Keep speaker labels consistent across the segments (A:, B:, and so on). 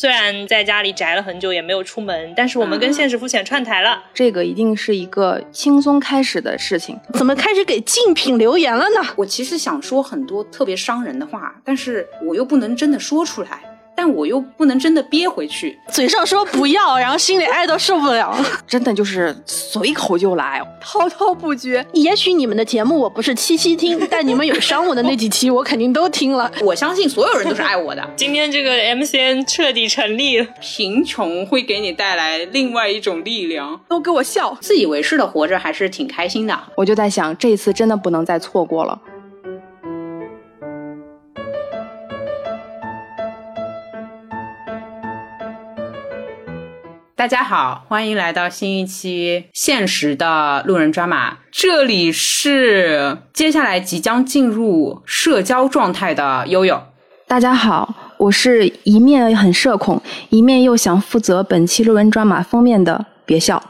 A: 虽然在家里宅了很久，也没有出门，但是我们跟现实肤浅串台了。
B: 这个一定是一个轻松开始的事情。
C: 怎么开始给竞品留言了呢？
D: 我其实想说很多特别伤人的话，但是我又不能真的说出来。但我又不能真的憋回去，
C: 嘴上说不要，然后心里爱到受不了，
B: 真的就是随口就来，滔滔不绝。
C: 也许你们的节目我不是期期听，但你们有伤我的那几期，我肯定都听了。
D: 我相信所有人都是爱我的。
A: 今天这个 MCN 彻底成立了，
D: 贫穷会给你带来另外一种力量。
B: 都给我笑，
D: 自以为是的活着还是挺开心的。
B: 我就在想，这次真的不能再错过了。
D: 大家好，欢迎来到新一期现实的路人抓马。这里是接下来即将进入社交状态的悠悠。
B: 大家好，我是一面很社恐，一面又想负责本期路人抓马封面的别笑。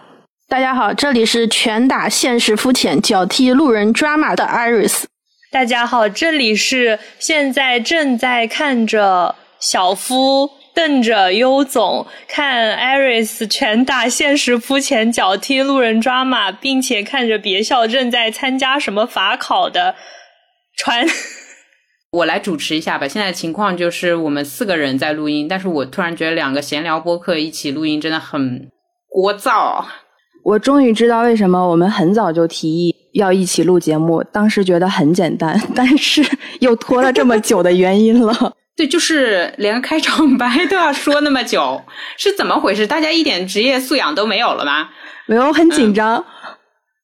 C: 大家好，这里是拳打现实肤浅，脚踢路人抓马的 Iris。
A: 大家好，这里是现在正在看着小夫。瞪着优总看艾瑞斯拳打现实肤浅脚踢路人抓马，并且看着别笑正在参加什么法考的传。
D: 我来主持一下吧。现在情况就是我们四个人在录音，但是我突然觉得两个闲聊播客一起录音真的很聒噪。
B: 我终于知道为什么我们很早就提议要一起录节目，当时觉得很简单，但是又拖了这么久的原因了。
D: 对，就是连个开场白都要说那么久，是怎么回事？大家一点职业素养都没有了吗？
B: 没有，很紧张。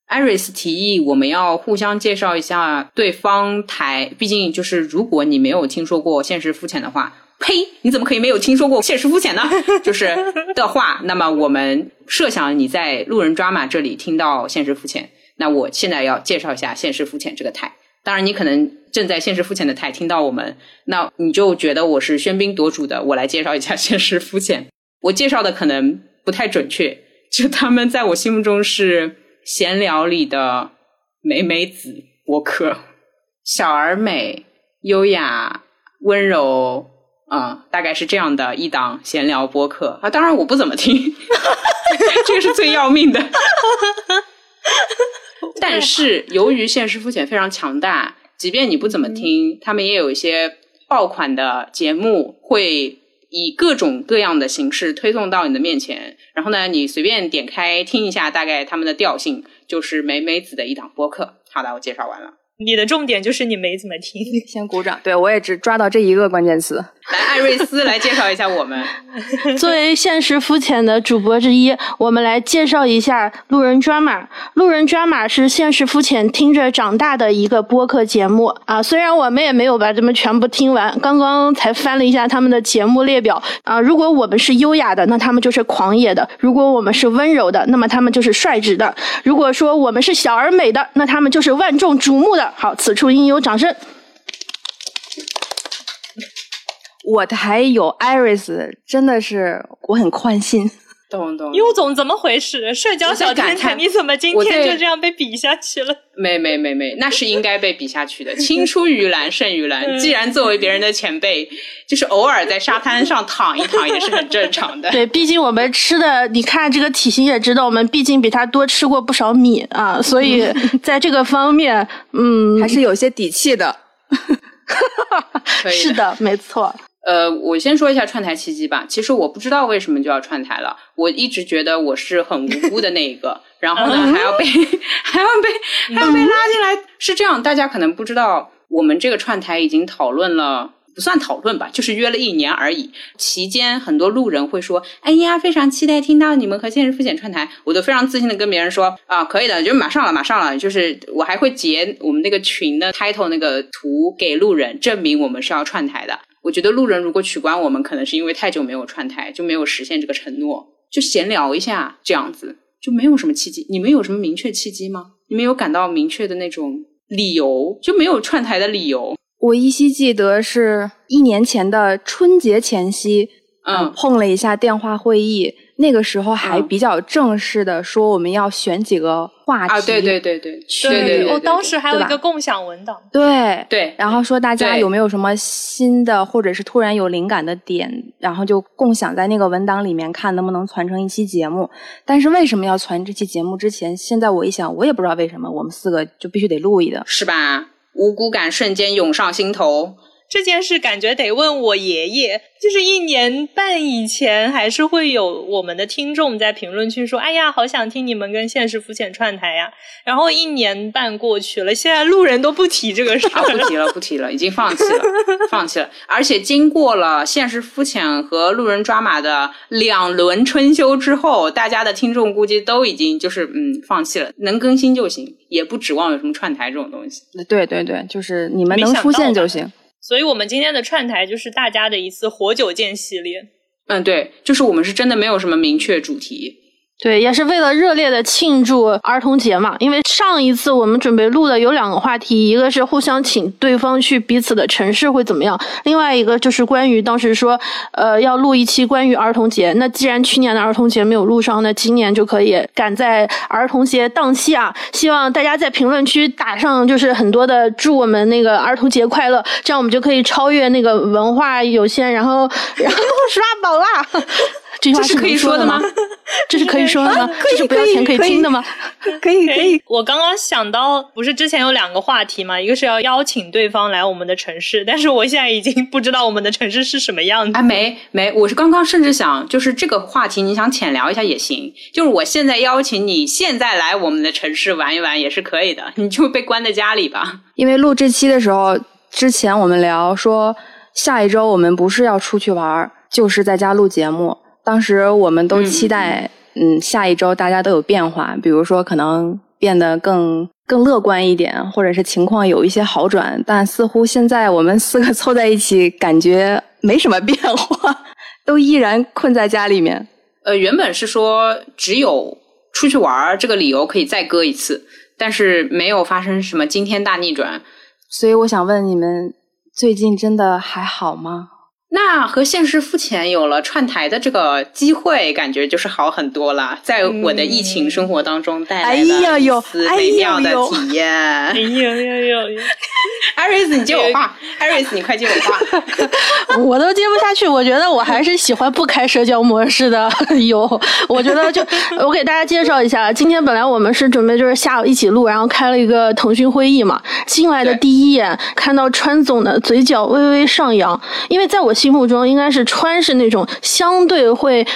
D: 艾瑞斯提议我们要互相介绍一下对方台，毕竟就是如果你没有听说过现实肤浅的话，呸，你怎么可以没有听说过现实肤浅呢？就是的话，那么我们设想你在路人抓马这里听到现实肤浅，那我现在要介绍一下现实肤浅这个台。当然，你可能正在现实肤浅的台听到我们，那你就觉得我是喧宾夺主的。我来介绍一下 现实肤浅，我介绍的可能不太准确，就他们在我心目中是闲聊里的美美子博客，小而美、优雅、温柔，啊，大概是这样的一档闲聊播客啊。当然，我不怎么听，这个是最要命的。哈哈哈哈但是由于现实肤浅非常强大，即便你不怎么听，他们也有一些爆款的节目，会以各种各样的形式推送到你的面前。然后呢，你随便点开听一下，大概他们的调性就是美美子的一档播客。好的，我介绍完了。
A: 你的重点就是你没怎么听，
B: 先鼓掌。对我也只抓到这一个关键词。
D: 来，艾瑞斯来介绍一下我们。
C: 作为现实肤浅的主播之一，我们来介绍一下路人抓马。路人抓马是现实肤浅听着长大的一个播客节目啊。虽然我们也没有把他们全部听完，刚刚才翻了一下他们的节目列表啊。如果我们是优雅的，那他们就是狂野的；如果我们是温柔的，那么他们就是率直的；如果说我们是小而美的，那他们就是万众瞩目的。好，此处应有掌声。
B: 我台有 Iris，真的是我很宽心。
D: 懂懂。
A: 优总怎么回事？社交小天才，你怎么今天就这样被比下去了？
D: 没没没没，那是应该被比下去的。青出于蓝胜于蓝。既然作为别人的前辈，就是偶尔在沙滩上躺一躺也是很正常的。
C: 对，毕竟我们吃的，你看这个体型也知道，我们毕竟比他多吃过不少米啊，所以在这个方面，嗯，
B: 还是有些底气的。
C: 是的，没错。
D: 呃，我先说一下串台契机吧。其实我不知道为什么就要串台了。我一直觉得我是很无辜的那一个，然后呢还要被还要被还要被拉进来。是这样，大家可能不知道，我们这个串台已经讨论了，不算讨论吧，就是约了一年而已。期间很多路人会说：“哎呀，非常期待听到你们和现实复检串台。”我都非常自信的跟别人说：“啊，可以的，就马上了，马上了。”就是我还会截我们那个群的 title 那个图给路人，证明我们是要串台的。我觉得路人如果取关我们，可能是因为太久没有串台，就没有实现这个承诺，就闲聊一下这样子，就没有什么契机。你们有什么明确契机吗？你们有感到明确的那种理由？就没有串台的理由？
B: 我依稀记得是一年前的春节前夕，嗯，碰了一下电话会议，那个时候还
D: 嗯
B: 比较正式的说我们要选几个话题，
D: 啊，对对对对，
B: 去
D: 对
A: 我
D: 对
A: 当时还有一个共享文档，
B: 对
D: 对
B: 然后说大家有没有什么新的，或者是突然有灵感的点，然后就共享在那个文档里面，看能不能传成一期节目。但是为什么要传这期节目之前，现在我一想，我也不知道为什么，我们四个就必须得录一个。
D: 是吧？无辜感瞬间涌上心头。
A: 这件事感觉得问我爷爷，就是一年半以前，还是会有我们的听众在评论区说：“哎呀，好想听你们跟现实肤浅串台呀。”然后一年半过去了，现在路人都不提这个事
D: 啊，
A: 儿了。
D: 不提了，不提了，已经放弃了，放弃了。而且经过了现实肤浅和路人抓马的两轮春秋之后，大家的听众估计都已经就是嗯放弃了，能更新就行，也不指望有什么串台这种东西。
B: 对对对，就是你们能出现就行。
A: 所以我们今天的串台就是大家的一次活久见系列。
D: 嗯，对，就是我们是真的没有什么明确主题。
C: 对，也是为了热烈的庆祝儿童节嘛。因为上一次我们准备录的有两个话题，一个是互相请对方去彼此的城市会怎么样，另外一个就是关于当时说，呃，要录一期关于儿童节。那既然去年的儿童节没有录上，那今年就可以赶在儿童节档期啊！希望大家在评论区打上就是很多的祝我们那个儿童节快乐，这样我们就可以超越那个文化有限，然后然后刷宝啦。这句话
D: 是可以
C: 说
D: 说的吗
C: 吗？这是可以说的吗？
B: 可以
C: 这是不要钱可以听的吗？
B: 可以可以，
A: 我刚刚想到，不是之前有两个话题吗？一个是要邀请对方来我们的城市，但是我现在已经不知道我们的城市是什么样子。
D: 啊，没没，我是刚刚甚至想，就是这个话题，你想浅聊一下也行。就是我现在邀请你现在来我们的城市玩一玩也是可以的，你就被关在家里吧。
B: 因为录这期的时候，之前我们聊说下一周我们不是要出去玩儿，就是在家录节目。当时我们都期待，嗯下一周大家都有变化，比如说可能变得更更乐观一点，或者是情况有一些好转。但似乎现在我们四个凑在一起，感觉没什么变化，都依然困在家里面。
D: 呃，原本是说只有出去玩这个理由可以再搁一次，但是没有发生什么惊天大逆转。
B: 所以我想问你们，最近真的还好吗？
D: 那和现实肤浅有了串台的这个机会，感觉就是好很多了。在我的疫情生活当中带来
B: 哎呀
D: 了
B: 哟
D: 一丝
B: 哎
D: 美妙的
B: 呦呦
D: 体验。
A: 哎呦呦呦呦！
D: 艾瑞斯，你接我话，艾瑞斯，你快接我话。
C: 我都接不下去，我觉得我还是喜欢不开社交模式的。有，我觉得就我给大家介绍一下，今天本来我们是准备就是下午一起录，然后开了一个腾讯会议嘛。进来的第一眼看到川总的嘴角微微上扬，因为在我心目中应该是川是那种相对会。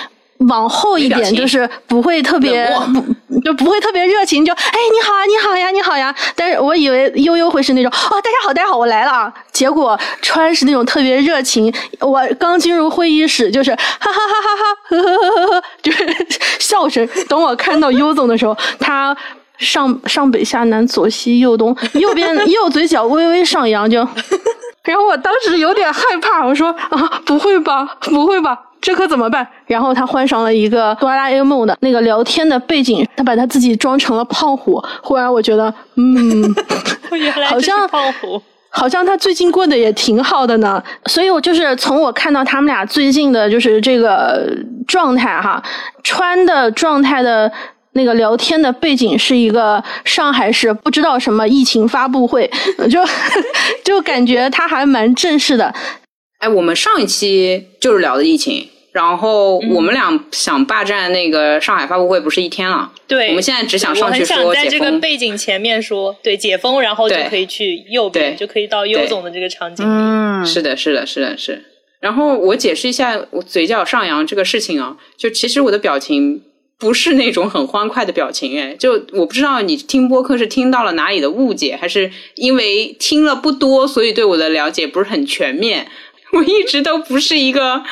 C: 往后一点，就是不会特别不就不会特别热情，就哎你好啊你好呀你好呀。但是我以为悠悠会是那种哦大家好大家好我来了啊，结果川是那种特别热情。我刚进入会议室就是哈哈哈哈哈呵呵呵呵呵，就是 笑声。等我看到优总的时候，他。上上北下南左西右东，右边右嘴角微微上扬，就，然后我当时有点害怕，我说啊，不会吧，不会吧，这可怎么办？然后他换上了一个哆啦 A 梦的那个聊天的背景，他把他自己装成了胖虎。忽然我觉得，嗯，好像
A: 胖虎。
C: 好像他最近过得也挺好的呢。所以我就是从我看到他们俩最近的就是这个状态哈，穿的状态的。那个聊天的背景是一个上海市不知道什么疫情发布会，就 就感觉他还蛮正式的。
D: 哎，我们上一期就是聊的疫情，然后
A: 嗯
D: 我们俩想霸占那个上海发布会，不是一天了？
A: 对，
D: 我们现在只想上去
A: 很想在这个。背景前面说，对解封，然后就可以去右边，就可以到优总的这个场景。
B: 嗯，
D: 是的，是的，是的，是。然后我解释一下我嘴角上扬这个事情啊，就其实我的表情不是那种很欢快的表情，哎，就我不知道你听播客是听到了哪里的误解，还是因为听了不多，所以对我的了解不是很全面。我一直都不是一个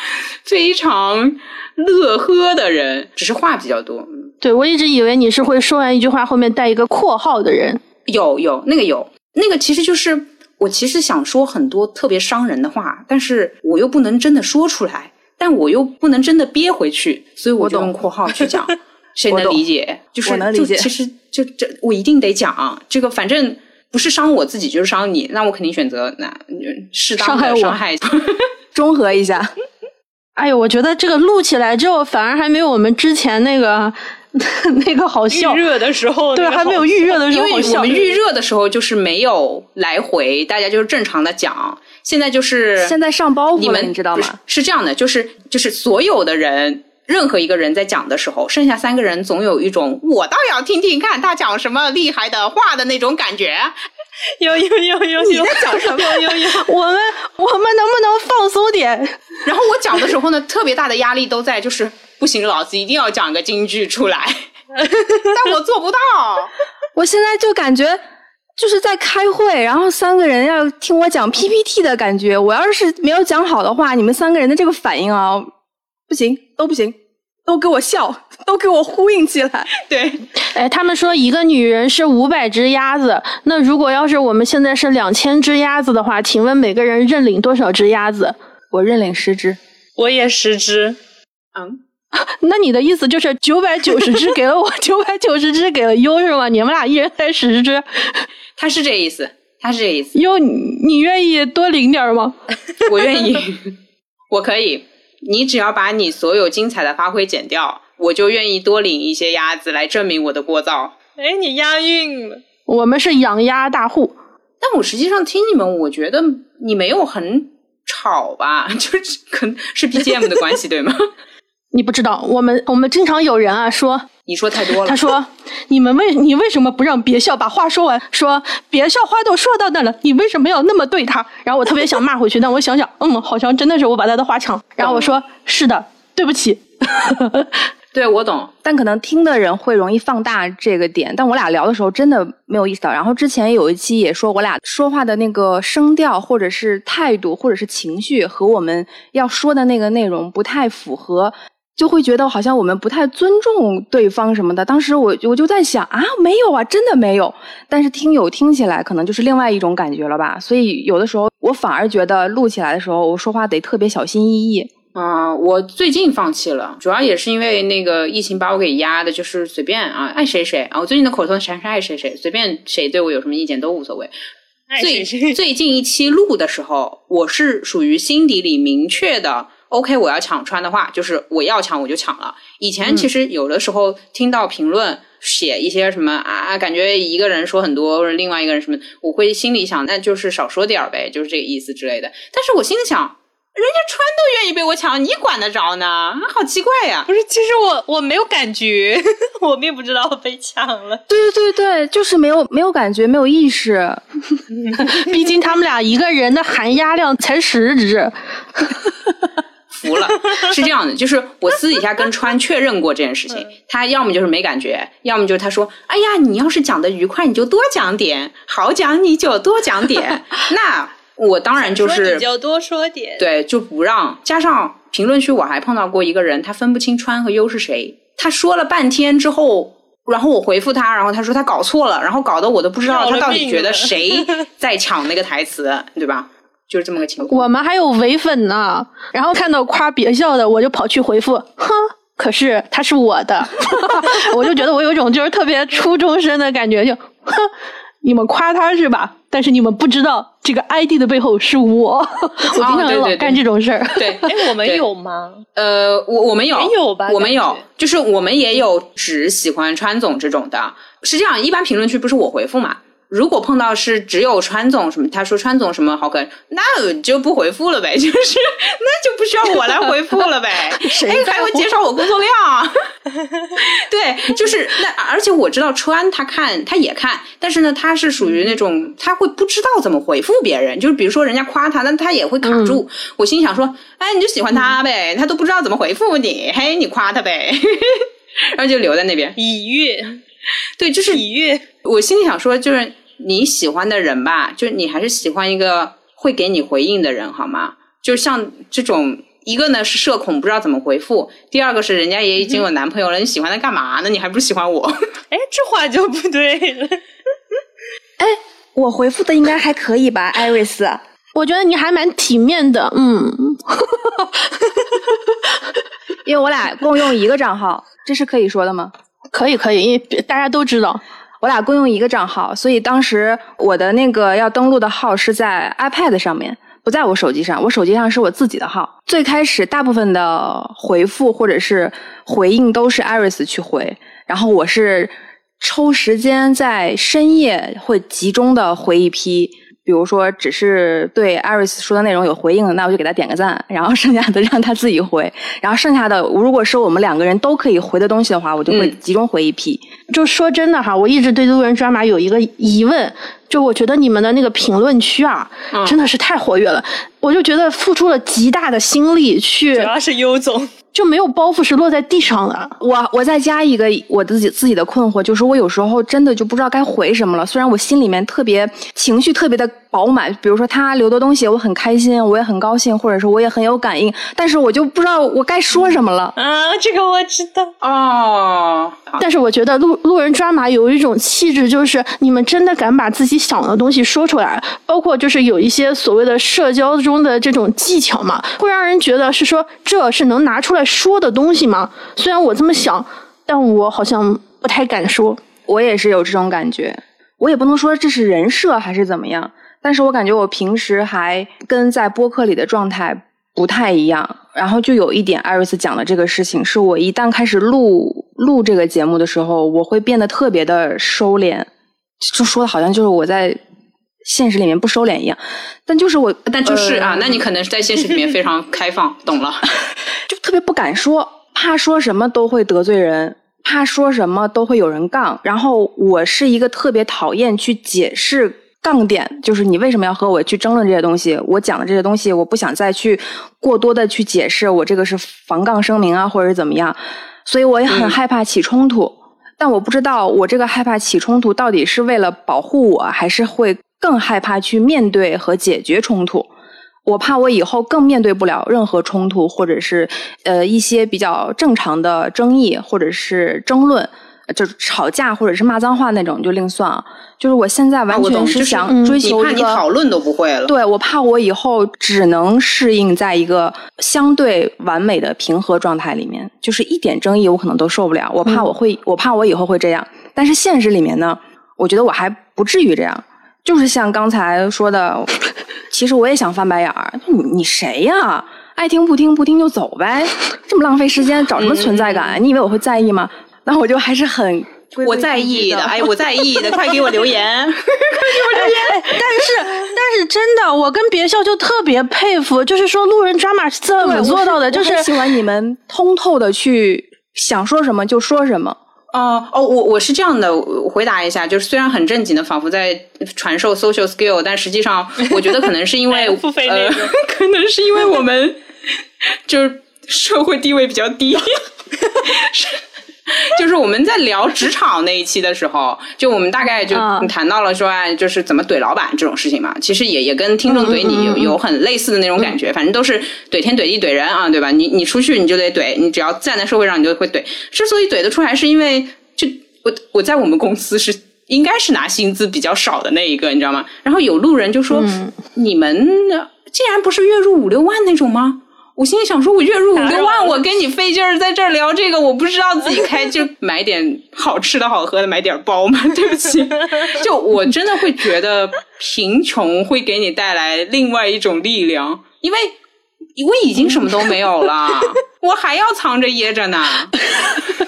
D: 非常乐呵的人，只是话比较多。嗯
C: 对我一直以为你是会说完一句话后面带一个括号的人。
D: 有有那个有那个，其实就是我其实想说很多特别伤人的话，但是我又不能真的说出来，但我又不能真的憋回去，所以我就用括号去讲。谁能理解？就是
B: 我能理解
D: 就其实就这我一定得讲这个，反正不是伤我自己就是伤你，那我肯定选择那适当
C: 伤害我
D: 的伤害。
B: 中和一下。
C: 哎呦，我觉得这个录起来之后，反而还没有我们之前那个那个好笑。
A: 预热的时候，
C: 对，还没有预热的时候好笑。
D: 我们预热的时候就是没有来回，大家就是正常的讲。现在就是
B: 现在上包袱
D: 你们
B: 你知道吗？
D: 是这样的，就是就是所有的人。任何一个人在讲的时候，剩下三个人总有一种我倒要听听看他讲什么厉害的话的那种感觉。
A: 有有有有，
D: 你在讲什么？
A: 有有有，
C: 我们我们能不能放松点？
D: 然后我讲的时候呢，特别大的压力都在，就是不行，老子一定要讲个京剧出来，但我做不到。
B: 我现在就感觉就是在开会，然后三个人要听我讲 PPT 的感觉。我要是没有讲好的话，你们三个人的这个反应啊。不行，都不行，都给我笑，都给我呼应起来。
D: 对，
C: 哎，他们说一个女人是五百只鸭子，那如果要是我们现在是两千只鸭子的话，请问每个人认领多少只鸭子？
B: 我认领十只，
A: 我也十只。
D: 嗯，
C: 那你的意思就是九百九十只 给了我，九百九十只给了优是吗？你们俩一人才十只？
D: 他是这意思，他是这意思。
C: 优，你愿意多领点吗？
D: 我愿意，我可以。你只要把你所有精彩的发挥剪掉，我就愿意多领一些鸭子来证明我的聒噪。
A: 哎，你押韵了。
C: 我们是养鸭大户，
D: 但我实际上听你们，我觉得你没有很吵吧？就是可能是 BGM 的关系，对吗？
C: 你不知道，我们我们经常有人啊说。
D: 你说太多了。
C: 他说：“你们为你为什么不让别笑把话说完？说别笑话都说到那了，你为什么要那么对他？”然后我特别想骂回去，但我想想，嗯，好像真的是我把他的话抢。然后我说：“是的，对不起。”
D: 对，我懂。
B: 但可能听的人会容易放大这个点。但我俩聊的时候真的没有意识到。然后之前有一期也说，我俩说话的那个声调，或者是态度，或者是情绪，和我们要说的那个内容不太符合。就会觉得好像我们不太尊重对方什么的。当时我我就在想啊，没有啊，真的没有。但是听友听起来可能就是另外一种感觉了吧。所以有的时候我反而觉得录起来的时候，我说话得特别小心翼翼。
D: 啊，我最近放弃了，主要也是因为那个疫情把我给压的，就是随便啊，爱谁谁啊。我最近的口头禅是爱谁谁，随便谁对我有什么意见都无所谓。最最近一期录的时候，我是属于心底里明确的。OK，我要抢穿的话，就是我要抢我就抢了。以前其实有的时候听到评论写一些什么啊，感觉一个人说很多，或者另外一个人什么，我会心里想，那就是少说点儿呗，就是这个意思之类的。但是我心里想，人家穿都愿意被我抢，你管得着呢？好奇怪呀！
A: 不是，其实我我没有感觉，我并不知道被抢了。
B: 对对对对，就是没有没有感觉，没有意识。
C: 毕竟他们俩一个人的含压量才十只。
D: 服了，是这样的，就是我私底下跟川确认过这件事情，他要么就是没感觉，要么就是他说：“哎呀，你要是讲的愉快，你就多讲点，好讲你就多讲点。”那我当然就是
A: 你就多说点，
D: 对，就不让。加上评论区我还碰到过一个人，他分不清川和优是谁，他说了半天之后，然后我回复他，然后他说他搞错了，然后搞得我都不知道他到底觉得谁 在抢那个台词，对吧？就是这么个情况。
C: 我们还有伪粉呢，然后看到夸别校的，我就跑去回复，哼，可是他是我的，我就觉得我有一种就是特别初中生的感觉，就哼，你们夸他是吧？但是你们不知道这个 ID 的背后是我，我经常老干这种事儿。
D: 对，
A: 哎，我们有吗？
D: 呃，我我们有，
A: 有吧？
D: 我们有，就是我们也有只喜欢川总这种的。是这样，一般评论区不是我回复嘛？如果碰到是只有川总什么，他说川总什么好可，那就不回复了呗，就是那就不需要我来回复了呗。
C: 谁
D: 还会减少我工作量？对，就是那，而且我知道川他看他也看，但是呢，他是属于那种他会不知道怎么回复别人，就是比如说人家夸他，那他也会卡住。我心想说，哎，你就喜欢他呗，他都不知道怎么回复你，嘿，你夸他呗，然后就留在那边。
A: 已阅，
D: 对，就是
A: 已阅。
D: 我心里想说，就是你喜欢的人吧，就你还是喜欢一个会给你回应的人，好吗？就像这种，一个呢是社恐，不知道怎么回复；第二个是人家也已经有男朋友了，你喜欢他干嘛呢？你还不是喜欢我？
A: 哎，这话就不对了。
B: 哎，我回复的应该还可以吧，艾瑞斯？
C: 我觉得你还蛮体面的，嗯。
B: 因为我俩共用一个账号，这是可以说的吗？
C: 可以可以，因为大家都知道
B: 我俩共用一个账号，所以当时我的那个要登录的号是在 iPad 上面，不在我手机上，我手机上是我自己的号。最开始大部分的回复或者是回应都是 Iris 去回，然后我是抽时间在深夜会集中的回一批。比如说，只是对艾瑞斯说的内容有回应，那我就给他点个赞，然后剩下的 让他自己回，然后剩下的如果是我们两个人都可以回的东西的话，我就会集中回一批。
C: 就说真的哈，我一直对路人抓马有一个疑问，就我觉得你们的那个评论区啊，真的是太活跃了，我就觉得付出了极大的心力去，主
A: 要是优总。
C: 就没有包袱是落在地上的。
B: 我我再加一个我自己自己的困惑，就是我有时候真的就不知道该回什么了。虽然我心里面特别情绪特别的饱满，比如说他留的东西我很开心，我也很高兴，或者说我也很有感应，但是我就不知道我该说什么了。
A: 啊，这个我知道
D: 哦。
C: 但是我觉得路路人抓马有一种气质，就是你们真的敢把自己想的东西说出来，包括就是有一些所谓的社交中的这种技巧嘛，会让人觉得是说这是能拿出来。说的东西吗？虽然我这么想，但我好像不太敢说。
B: 我也是有这种感觉，我也不能说这是人设还是怎么样，但是我感觉我平时还跟在播客里的状态不太一样。然后就有一点，艾瑞斯讲的这个事情，是我一旦开始录录这个节目的时候，我会变得特别的收敛，就说的好像就是我在现实里面不收敛一样。但就是我，
D: 但就是啊，那你可能是在现实里面非常 开放，懂了。
B: 就特别不敢说，怕说什么都会得罪人，怕说什么都会有人杠。然后我是一个特别讨厌去解释杠点，就是你为什么要和我去争论这些东西？我讲的这些东西，我不想再去过多的去解释，我这个是防杠声明啊，或者是怎么样。所以我也很害怕起冲突，但我不知道我这个害怕起冲突到底是为了保护我，还是会更害怕去面对和解决冲突。我怕我以后更面对不了任何冲突，或者是呃一些比较正常的争议，或者是争论，就是吵架或者是骂脏话那种就另算啊。就是我现在完全是想追求
D: 一个，你怕你讨论都不会了。
B: 对，我怕我以后只能适应在一个相对完美的平和状态里面，就是一点争议我可能都受不了。我怕我会，我怕我以后会这样。但是现实里面呢，我觉得我还不至于这样。就是像刚才说的。其实我也想翻白眼儿，你你谁呀？爱听不听，不听就走呗，这么浪费时间，找什么存在感？你以为我会在意吗？那我就还是很
D: 我在意的，哎，我在意的，快给我留言，快给我留言。
C: 但是但是真的，我跟别笑就特别佩服，就是说路人抓马是怎么做到的？就是
B: 喜欢你们通透的去想说什么就说什么。
D: 哦哦，我我是这样的，回答一下，就是虽然很正经的，仿佛在传授 social skill，但实际上，我觉得可能是因为
A: 付费内容，
D: 可能是因为我们 就是社会地位比较低。就是我们在聊职场那一期的时候，就我们大概就谈到了说，哎，就是怎么怼老板这种事情嘛。其实也也跟听众怼你有有很类似的那种感觉，反正都是怼天怼地怼人啊，对吧？你你出去你就得怼，你只要站在社会上你就会怼。之所以怼得出来，是因为就我我在我们公司是应该是拿薪资比较少的那一个，你知道吗？然后有路人就说，你们竟然不是月入五六万那种吗？我心里想说，我月入五六万，我跟你费劲儿在这儿聊这个，我不知道自己开就买点好吃的好喝的，买点包吗？对不起，就我真的会觉得贫穷会给你带来另外一种力量，因为我已经什么都没有了，我还要藏着掖着呢，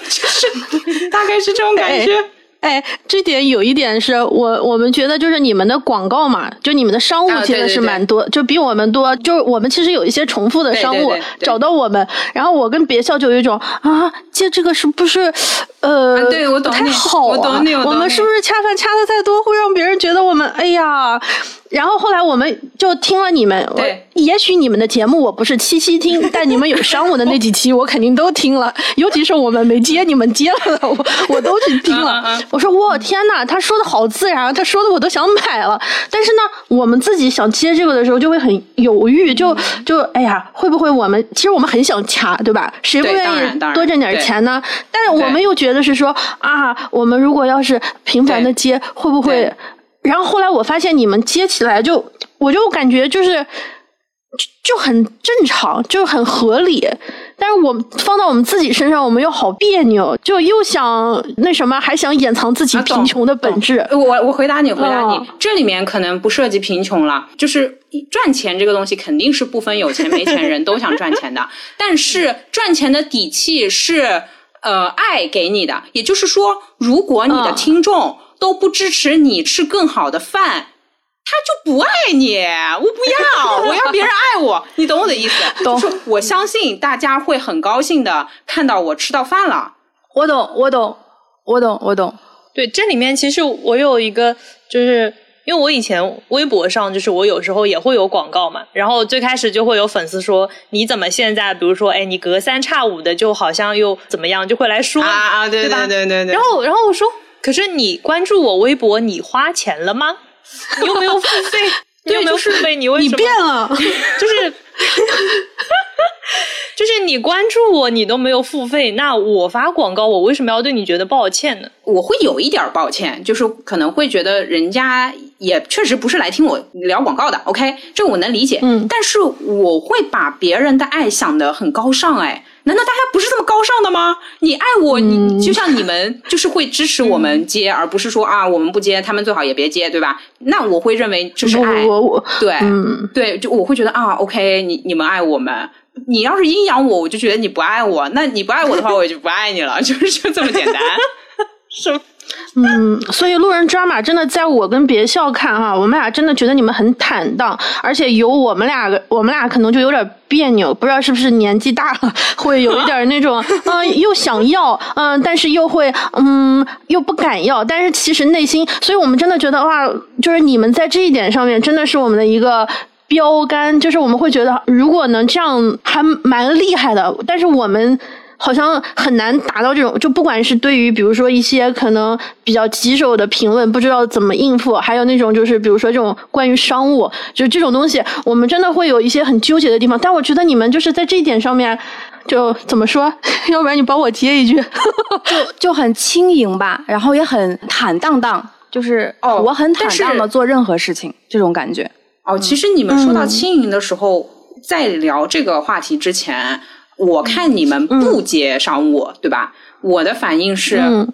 D: 就是大概是这种感觉。
C: 哎，这点有一点是我我们觉得就是你们的广告嘛，就你们的商务其实是蛮多，就比我们多。就我们其实有一些重复的商务找到我们，然后我跟别校就有一种啊，接这个是不是呃太好啊？我们是不是恰饭恰的太多，会让别人觉得我们哎呀？然后后来我们就听了你们，
D: 对，
C: 也许你们的节目我不是期期听，但你们有商务的那几期我肯定都听了，尤其是我们没接你们接了的，我我都去听了。我说我天呐，他说的好自然，他说的我都想买了。但是呢，我们自己想接这个的时候就会很犹豫，就就哎呀，会不会我们其实我们很想掐，对吧？谁不愿意多挣点钱呢？但是我们又觉得是说啊，我们如果要是频繁的接，会不会？然后后来我发现你们接起来就，我就感觉就是就就很正常，就很合理，但是我们放到我们自己身上，我们又好别扭，就又想那什么，还想掩藏自己贫穷的本质。
D: 我我回答你，回答你，
C: 哦
D: 这里面可能不涉及贫穷了，就是赚钱这个东西肯定是不分有钱没钱人都想赚钱的，但是赚钱的底气是呃爱给你的，也就是说，如果你的
C: 嗯。
D: 听众都不支持你吃更好的饭。他就不爱你，我不要，我要别人爱我，你懂我的意思？
B: 懂
D: 就是我相信大家会很高兴的看到我吃到饭了。
B: 我懂，我懂，我懂，我懂。
A: 对，这里面其实我有一个，就是因为我以前微博上，就是我有时候也会有广告嘛，然后最开始就会有粉丝说，你怎么现在，比如说，哎，你隔三差五的，就好像又怎么样，就会来说
D: 啊啊，对
A: 对吧
D: 对对对。
A: 然后，然后我说，可是你关注我微博，你花钱了吗？你又没有付费，你又没有付费，你为什么？
C: 你变了，
A: 就是就是你关注我，你都没有付费，那我发广告，我为什么要对你觉得抱歉呢？
D: 我会有一点儿抱歉，就是可能会觉得人家也确实不是来听我聊广告的，OK，这个我能理解。
C: 嗯
D: 但是我会把别人的爱想得很高尚，哎，难道大家不是这么高尚的吗？你爱我，你就像你们 就是会支持我们接，而不是说啊我们不接，他们最好也别接，对吧？那我会认为这是爱，
C: 我我
D: 对，
C: 嗯，
D: 对，就我会觉得啊，OK，你你们爱我们。你要是阴阳我，我就觉得你不爱我。那你不爱我的话，我也就不爱你了，就是就这么简单。
A: 是吗？
C: 嗯，所以路人抓马真的在我跟别校看哈，我们俩真的觉得你们很坦荡，而且有我们俩，我们俩可能就有点别扭，不知道是不是年纪大了，会有一点那种，嗯、又想要，嗯、但是又会，嗯，又不敢要，但是其实内心，所以我们真的觉得哇，就是你们在这一点上面真的是我们的一个。标杆就是我们会觉得，如果能这样，还蛮厉害的。但是我们好像很难达到这种，就不管是对于比如说一些可能比较棘手的评论，不知道怎么应付，还有那种就是比如说这种关于商务，就是这种东西，我们真的会有一些很纠结的地方。但我觉得你们就是在这一点上面，就怎么说？要不然你帮我接一句。
B: 就就很轻盈吧，然后也很坦荡荡，就是
D: 哦
B: 我很坦荡的做任何事情，这种感觉。
D: 哦，其实你们说到
C: 嗯
D: 轻盈的时候，在聊这个话题之前，我看你们不接商务，对吧？我的反应是，
C: 嗯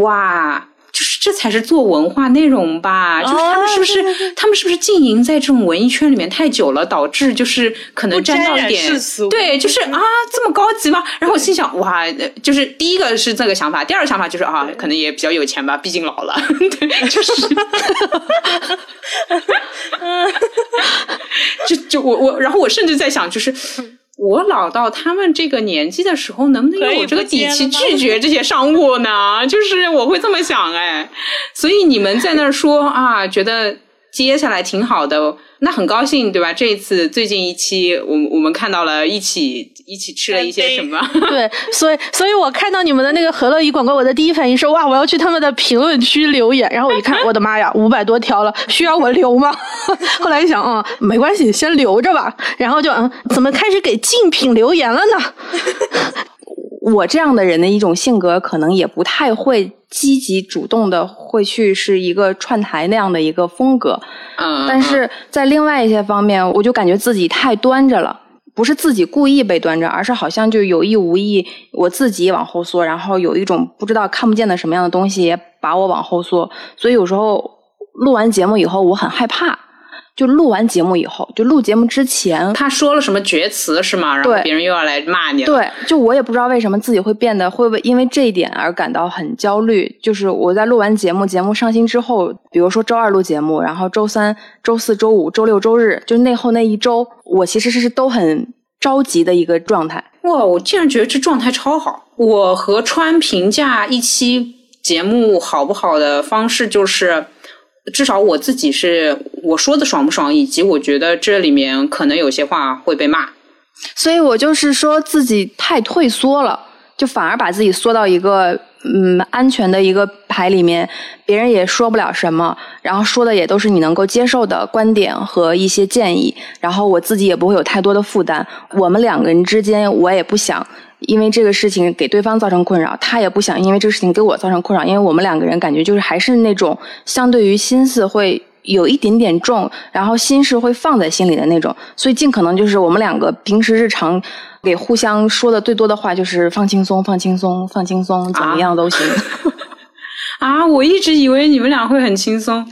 D: 哇。就是这才是做文化内容吧？就是他们是不是、
A: 哦
D: 他们是不是经营在这种文艺圈里面太久了，导致就是可能
A: 沾
D: 到一点
A: 世俗
D: 对，就是啊这么高级吗？然后我心想哇，呃就是第一个是这个想法，第二个想法就是啊，可能也比较有钱吧，毕竟老了，对，就是。就就我我，然后我甚至在想，就是我老到他们这个年纪的时候，能不能有这个底气拒绝这些商务呢？就是我会这么想，哎，所以你们在那儿说啊，觉得接下来挺好的，那很高兴，对吧？这一次最近一期，我们我们看到了一起一起吃了一些什么？
C: 对，所以所以我看到你们的那个和乐怡广告，我的第一反应是哇，我要去他们的评论区留言。然后我一看，我的妈呀，五百多条了，需要我留吗？后来一想，嗯，没关系，先留着吧。然后就嗯，怎么开始给竞品留言了呢？
B: 我这样的人的一种性格，可能也不太会积极主动的会去是一个串台那样的一个风格，
D: 嗯，
B: 但是在另外一些方面，我就感觉自己太端着了。不是自己故意被端着，而是好像就有意无意，我自己往后缩，然后有一种不知道看不见的什么样的东西也把我往后缩。所以有时候录完节目以后，我很害怕。就录完节目以后，就录节目之前，
D: 他说了什么绝词是吗？然后别人又要来骂你了。
B: 对，就我也不知道为什么自己会变得会为因为这一点而感到很焦虑。就是我在录完节目，节目上新之后，比如说周二录节目，然后周三、周四周五、周六周日，就那后那一周，我其实是都很着急的一个状态。
D: 哇，我竟然觉得这状态超好。我和川评价一期节目好不好的方式就是，至少我自己是我说的爽不爽，以及我觉得这里面可能有些话会被骂。
B: 所以我就是说自己太退缩了，就反而把自己缩到一个嗯安全的一个牌里面，别人也说不了什么，然后说的也都是你能够接受的观点和一些建议，然后我自己也不会有太多的负担。我们两个人之间，我也不想。因为这个事情给对方造成困扰，他也不想因为这个事情给我造成困扰，因为我们两个人感觉就是还是那种相对于心思会有一点点重，然后心事会放在心里的那种，所以尽可能就是我们两个平时日常给互相说的最多的话就是放轻松，放轻松，放轻松，怎么样都行。
D: 啊，我一直以为你们俩会很轻松，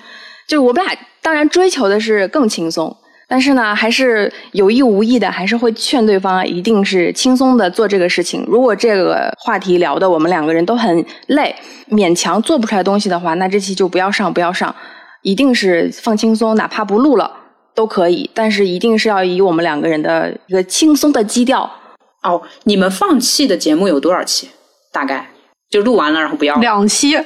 B: 就我们俩当然追求的是更轻松，但是呢，还是有意无意的，还是会劝对方一定是轻松的做这个事情。如果这个话题聊的我们两个人都很累，勉强做不出来东西的话，那这期就不要上，不要上。一定是放轻松，哪怕不录了都可以，但是一定是要以我们两个人的一个轻松的基调。
D: 哦，你们放弃的节目有多少期？大概就录完了，然后不要了。
C: 两期，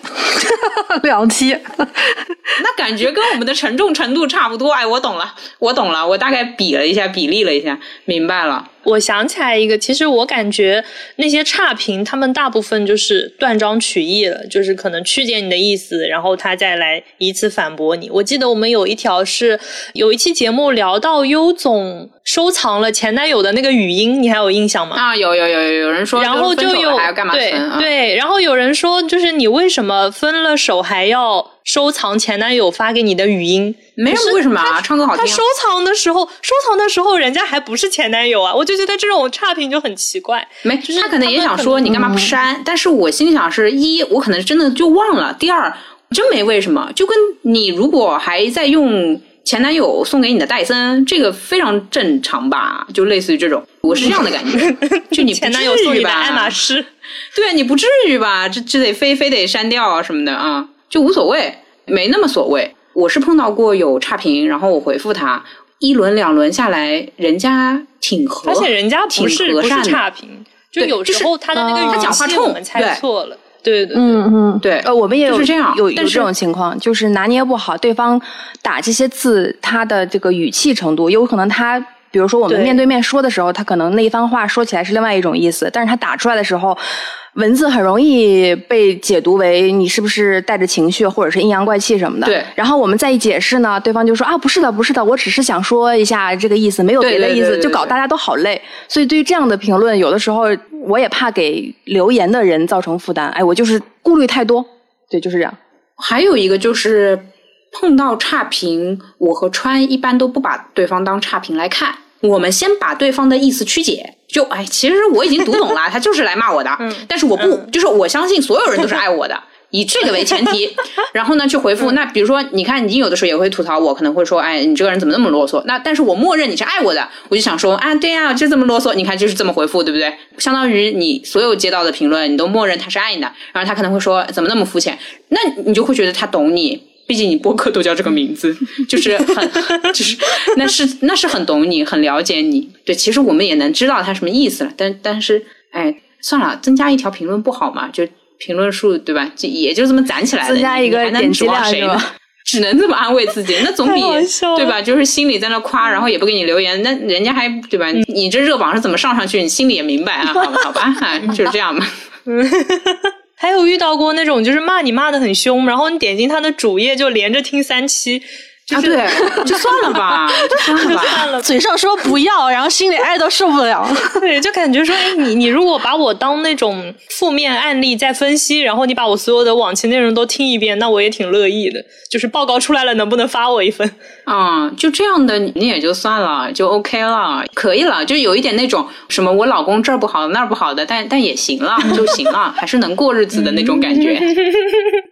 C: 两期，
D: 那感觉跟我们的沉重程度差不多。哎，我懂了，我懂了，我大概比了一下，比例了一下，明白了。
A: 我想起来一个，其实我感觉那些差评，他们大部分就是断章取义了，就是可能曲解你的意思，然后他再来一次反驳你。我记得我们有一条是有一期节目聊到优总收藏了前男友的那个语音，你还有印象吗？
D: 啊，有有有有有人说，
A: 然后就有对
D: 啊？
A: 对，然后有人说，就是你为什么分了手还要收藏前男友发给你的语音？
D: 没什么为什么啊？唱歌好听啊。
A: 他收藏的时候，收藏的时候人家还不是前男友啊，我就觉得这种差评就很奇怪。
D: 没，
A: 就是
D: 他可能也想说你干嘛不删？但是我心里想是一，我可能真的就忘了；第二，真没为什么。就跟你如果还在用前男友送给你的戴森，这个非常正常吧？就类似于这种，我是这样的感觉。就你不
A: 前男友送
D: 至于吧？
A: 你的爱马仕，
D: 对啊，你不至于吧？这这得非非得删掉啊什么的啊，就无所谓，没那么所谓。我是碰到过有差评，然后我回复他，一轮两轮下来，人家挺和，
A: 而且人家
D: 挺
A: 不是不是
D: 和善的
A: 差评，就有时候他的那个
B: 呃
A: 语
D: 他讲话
A: 气
D: 冲
A: 我们猜错了。对对对，
C: 嗯嗯，
D: 对，
B: 呃，我们也有
D: 就是这样但是
B: 有有这种情况，就是拿捏不好对方打这些字，他的这个语气程度，有可能他，比如说我们面对面说的时候，他可能那一番话说起来是另外一种意思，但是他打出来的时候，文字很容易被解读为你是不是带着情绪，或者是阴阳怪气什么的。
D: 对
B: 然后我们再一解释呢，对方就说啊，不是的，不是的，我只是想说一下这个意思，没有别的意思，
D: 对对对
B: 就搞大家都好累。所以对于这样的评论，有的时候我也怕给留言的人造成负担。哎，我就是顾虑太多。对，就是这样。
D: 还有一个就是碰到差评，我和川一般都不把对方当差评来看，我们先把对方的意思曲解。就哎，其实我已经读懂了，他就是来骂我的，但是我不，就是我相信所有人都是爱我的。以这个为前提，然后呢去回复。那比如说，你看你有的时候也会吐槽我，可能会说，哎，你这个人怎么那么啰嗦？那但是我默认你是爱我的，我就想说，啊，对呀、就这么啰嗦。你看就是这么回复，对不对？相当于你所有接到的评论，你都默认他是爱你的，然后他可能会说，怎么那么肤浅？那你就会觉得他懂你。毕竟你播客都叫这个名字，就是很，就是那是那是很懂你，很了解你。对，其实我们也能知道他什么意思了，但但是，哎，算了，增加一条评论不好嘛？就评论数对吧？就也就这么攒起来的，
B: 增加一个
D: 还能
B: 点击
D: 指望谁呢
B: 量是吧？
D: 只能这么安慰自己，那总比对吧？就是心里在那夸，然后也不给你留言，那人家还对吧？你这热榜是怎么上上去？你心里也明白啊，好吧，好吧，哎就是这样吧。
A: 还有遇到过那种就是骂你骂的很凶，然后你点进他的主页就连着听三期，就
D: 啊，对，就算了吧，就算了吧。
A: 算了，
C: 嘴上说不要，然后心里爱到受不了。
A: 对，就感觉说，哎，你你如果把我当那种负面案例在分析，然后你把我所有的往期内容都听一遍，那我也挺乐意的。就是报告出来了，能不能发我一份？
D: 嗯，就这样的你也就算了，就 OK 了，可以了，就有一点那种什么我老公这儿不好那儿不好的，但但也行了，就行了，还是能过日子的那种感觉。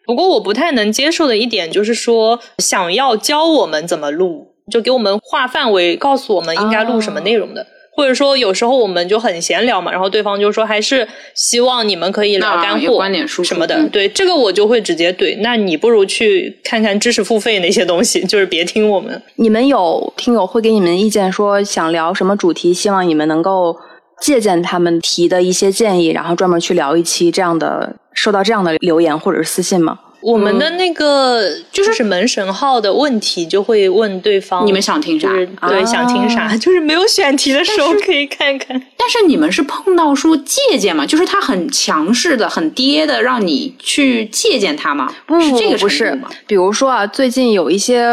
A: 不过我不太能接受的一点就是说，想要教我们怎么录，就给我们划范围，告诉我们应该录什么内容的。或者说，有时候我们就很闲聊嘛，然后对方就说还是希望你们可以聊干货、
D: 观点输出
A: 什么的。
D: 嗯
A: 对这个我就会直接怼，那你不如去看看知识付费那些东西，就是别听我们。
B: 你们有听友会给你们意见，说想聊什么主题，希望你们能够借鉴他们提的一些建议，然后专门去聊一期这样的，收到这样的留言或者是私信吗？
A: 我们的那个就是门神号的问题，就会问对方
D: 你们想听啥？
A: 就是对、
B: 啊。
A: 想听啥，就是没有选题的时候可以看看。
D: 但是你们是碰到说借鉴嘛，就是他很强势的、很爹的，让你去借鉴他吗？
B: 不
D: 是这个
B: 不是。比如说啊，最近有一些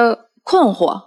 B: 困惑，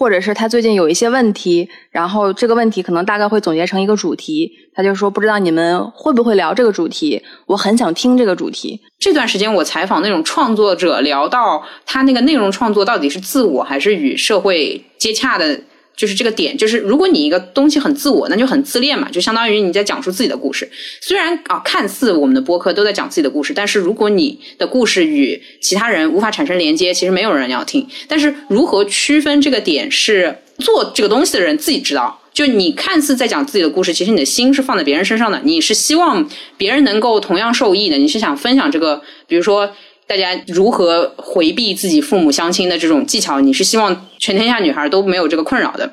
B: 或者是他最近有一些问题，然后这个问题可能大概会总结成一个主题，他就说不知道你们会不会聊这个主题，我很想听这个主题。
D: 这段时间我采访那种创作者，聊到他那个内容创作到底是自我还是与社会接洽的。就是这个点，就是如果你一个东西很自我，那就很自恋嘛，就相当于你在讲述自己的故事。虽然啊，看似我们的播客都在讲自己的故事，但是如果你的故事与其他人无法产生连接，其实没有人要听。但是如何区分这个点，是做这个东西的人自己知道。就你看似在讲自己的故事，其实你的心是放在别人身上的，你是希望别人能够同样受益的，你是想分享这个，比如说。大家如何回避自己父母相亲的这种技巧？你是希望全天下女孩都没有这个困扰的。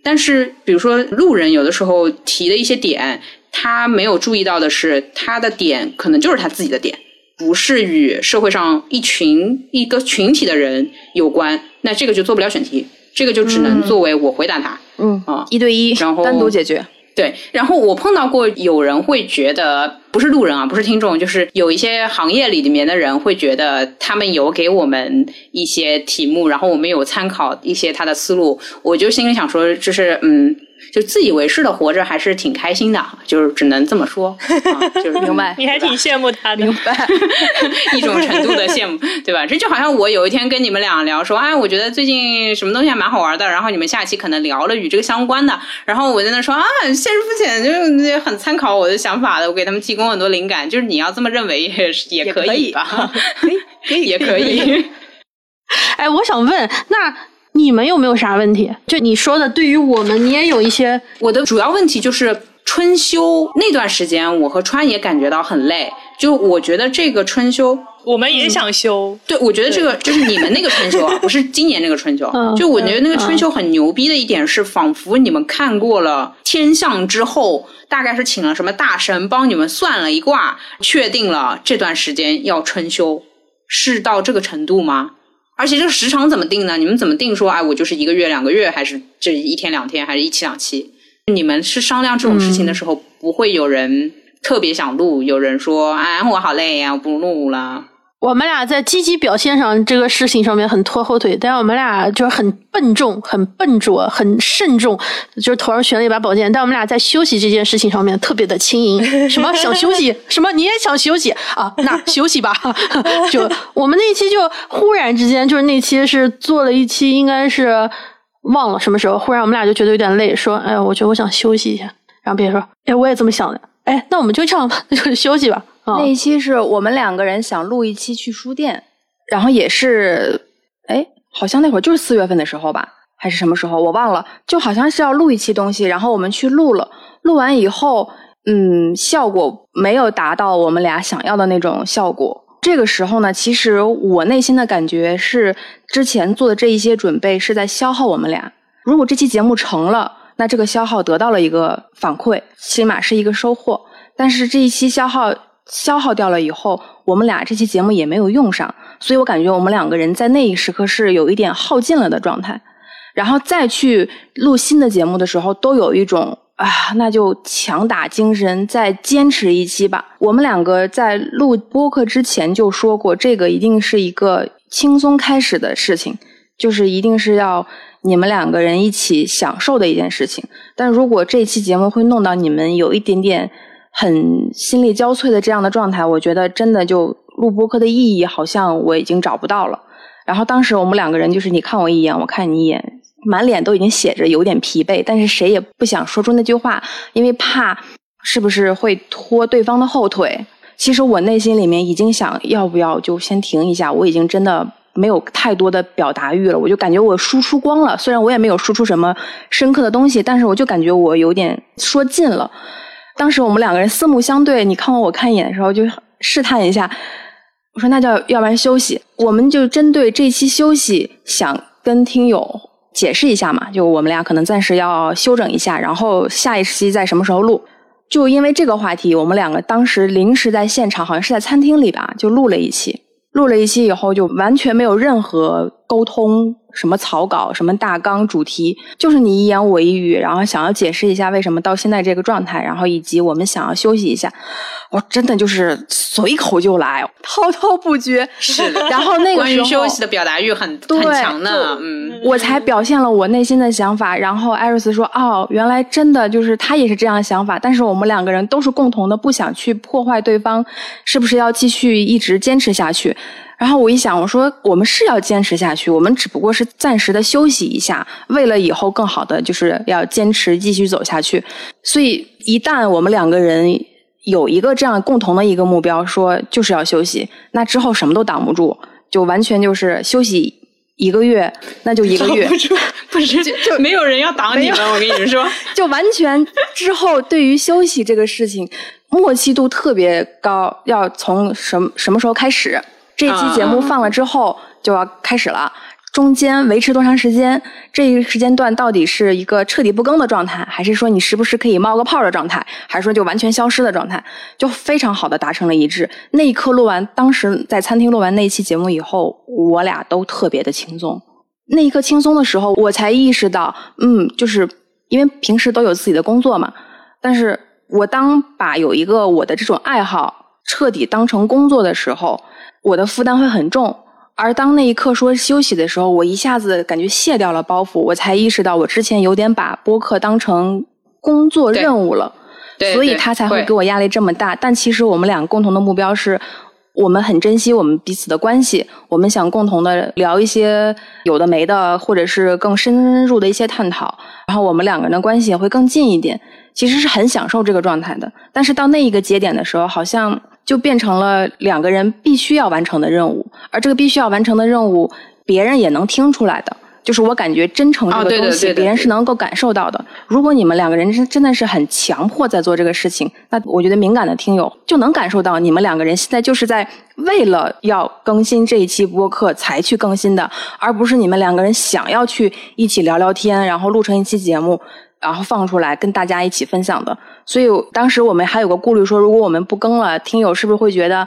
D: 但是，比如说路人有的时候提的一些点，他没有注意到的是，他的点可能就是他自己的点，不是与社会上一群一个群体的人有关。那这个就做不了选题，这个就只能作为我回答他。
B: 嗯
D: 啊，
B: 一对一，
D: 然后
B: 单独解决。
D: 对，然后我碰到过有人会觉得不是路人啊，不是听众，就是有一些行业里面的人会觉得他们有给我们一些题目，然后我们有参考一些他的思路，我就心里想说，就是嗯。就自以为是的活着还是挺开心的，就是只能这么说，啊就是
B: 明白。
A: 你还挺羡慕他的，
B: 明白
D: 一种程度的羡慕，对吧？这就好像我有一天跟你们俩聊说，哎，我觉得最近什么东西还蛮好玩的，然后你们下期可能聊了与这个相关的，然后我在那说啊，现实肤浅，就是很参考我的想法的，我给他们提供很多灵感，就是你要这么认为也也可以吧？
B: 可以，可以，
D: 也可以。
C: 哎，我想问那。你们有没有啥问题？就你说的，对于我们，你也有一些。
D: 我的主要问题就是春休那段时间，我和川也感觉到很累。就我觉得这个春休，
A: 我们也想休。
D: 对，我觉得这个就是你们那个春休啊，不是今年那个春休。就我觉得那个春休很牛逼的一点是，仿佛你们看过了天象之后，大概是请了什么大神帮你们算了一卦，确定了这段时间要春休，是到这个程度吗？而且这个时长怎么定呢？你们怎么定说，哎，我就是一个月、两个月，还是这一天两天，还是一期两期？你们是商量这种事情的时候，不会有人特别想录，有人说，哎，我好累呀，我不录了。
C: 我们俩在积极表现上这个事情上面很拖后腿，但是我们俩就是很笨重、很笨拙、很慎重，就是头上悬了一把宝剑。但我们俩在休息这件事情上面特别的轻盈。什么想休息？什么你也想休息啊？那休息吧。就我们那期就忽然之间，就是那期是做了一期，应该是忘了什么时候，忽然我们俩就觉得有点累，说：“哎呀，我觉得我想休息一下。”然后别人说：“哎，我也这么想的。”哎，那我们就这样吧，那就休息吧。
B: 那一期是我们两个人想录一期去书店，然后也是，哎，好像那会儿就是四月份的时候吧，还是什么时候我忘了，就好像是要录一期东西，然后我们去录了，录完以后，嗯，效果没有达到我们俩想要的那种效果。这个时候呢，其实我内心的感觉是，之前做的这一些准备是在消耗我们俩。如果这期节目成了，那这个消耗得到了一个反馈，起码是一个收获。但是这一期消耗。消耗掉了以后，我们俩这期节目也没有用上，所以我感觉我们两个人在那一时刻是有一点耗尽了的状态。然后再去录新的节目的时候，都有一种啊，那就强打精神，再坚持一期吧。我们两个在录播客之前就说过，这个一定是一个轻松开始的事情，就是一定是要你们两个人一起享受的一件事情。但如果这期节目会弄到你们有一点点。很心力交瘁的这样的状态，我觉得真的就录播课的意义好像我已经找不到了。然后当时我们两个人就是你看我一眼，我看你一眼，满脸都已经写着有点疲惫，但是谁也不想说出那句话，因为怕是不是会拖对方的后腿。其实我内心里面已经想要不要就先停一下，我已经真的没有太多的表达欲了，我就感觉我输出光了。虽然我也没有输出什么深刻的东西，但是我就感觉我有点说尽了。当时我们两个人四目相对，你看我我看一眼的时候，就试探一下，我说那叫要不然休息，我们就针对这期休息，想跟听友解释一下嘛，就我们俩可能暂时要休整一下，然后下一期在什么时候录？就因为这个话题，我们两个当时临时在现场，好像是在餐厅里吧，就录了一期，录了一期以后就完全没有任何沟通，什么草稿、什么大纲、主题，就是你一言我一语，然后想要解释一下为什么到现在这个状态，然后以及我们想要休息一下，我真的就是随口就来，滔滔不绝。
D: 是的，
B: 然后那个
D: 关于
B: 时候
D: 休息的表达欲很
B: 对
D: 很强的，嗯，
B: 我才表现了我内心的想法，然后艾瑞斯说：“哦，原来真的就是他也是这样想法，但是我们两个人都是共同的，不想去破坏对方，是不是要继续一直坚持下去？”然后我一想，我说我们是要坚持下去，我们只不过是暂时的休息一下，为了以后更好的，就是要坚持继续走下去。所以一旦我们两个人有一个这样共同的一个目标，说就是要休息，那之后什么都挡不住，就完全就是休息一个月，那就一个月。
D: 不是 就就没有人要挡你们，我跟你们说，
B: 就完全之后对于休息这个事情默契度特别高，要从什么什么时候开始？这期节目放了之后就要开始了。中间维持多长时间？这一时间段到底是一个彻底不更的状态，还是说你时不时可以冒个泡的状态，还是说就完全消失的状态？就非常好的达成了一致。那一刻录完，当时在餐厅录完那一期节目以后，我俩都特别的轻松。那一刻轻松的时候，我才意识到，嗯，就是因为平时都有自己的工作嘛，但是我当把有一个我的这种爱好彻底当成工作的时候，我的负担会很重。而当那一刻说休息的时候，我一下子感觉卸掉了包袱，我才意识到我之前有点把播客当成工作任务了，所以他才会
D: 会
B: 给我压力这么大。但其实我们俩共同的目标是，我们很珍惜我们彼此的关系，我们想共同的聊一些有的没的，或者是更深入的一些探讨，然后我们两个人的关系也会更近一点。其实是很享受这个状态的，但是到那一个节点的时候，好像就变成了两个人必须要完成的任务，而这个必须要完成的任务，别人也能听出来的。就是我感觉真诚这个东西，别人是能够感受到的。如果你们两个人真真的是很强迫在做这个事情，那我觉得敏感的听友就能感受到你们两个人现在就是在为了要更新这一期播客才去更新的，而不是你们两个人想要去一起聊聊天，然后录成一期节目，然后放出来跟大家一起分享的。所以当时我们还有个顾虑说，如果我们不更了，听友是不是会觉得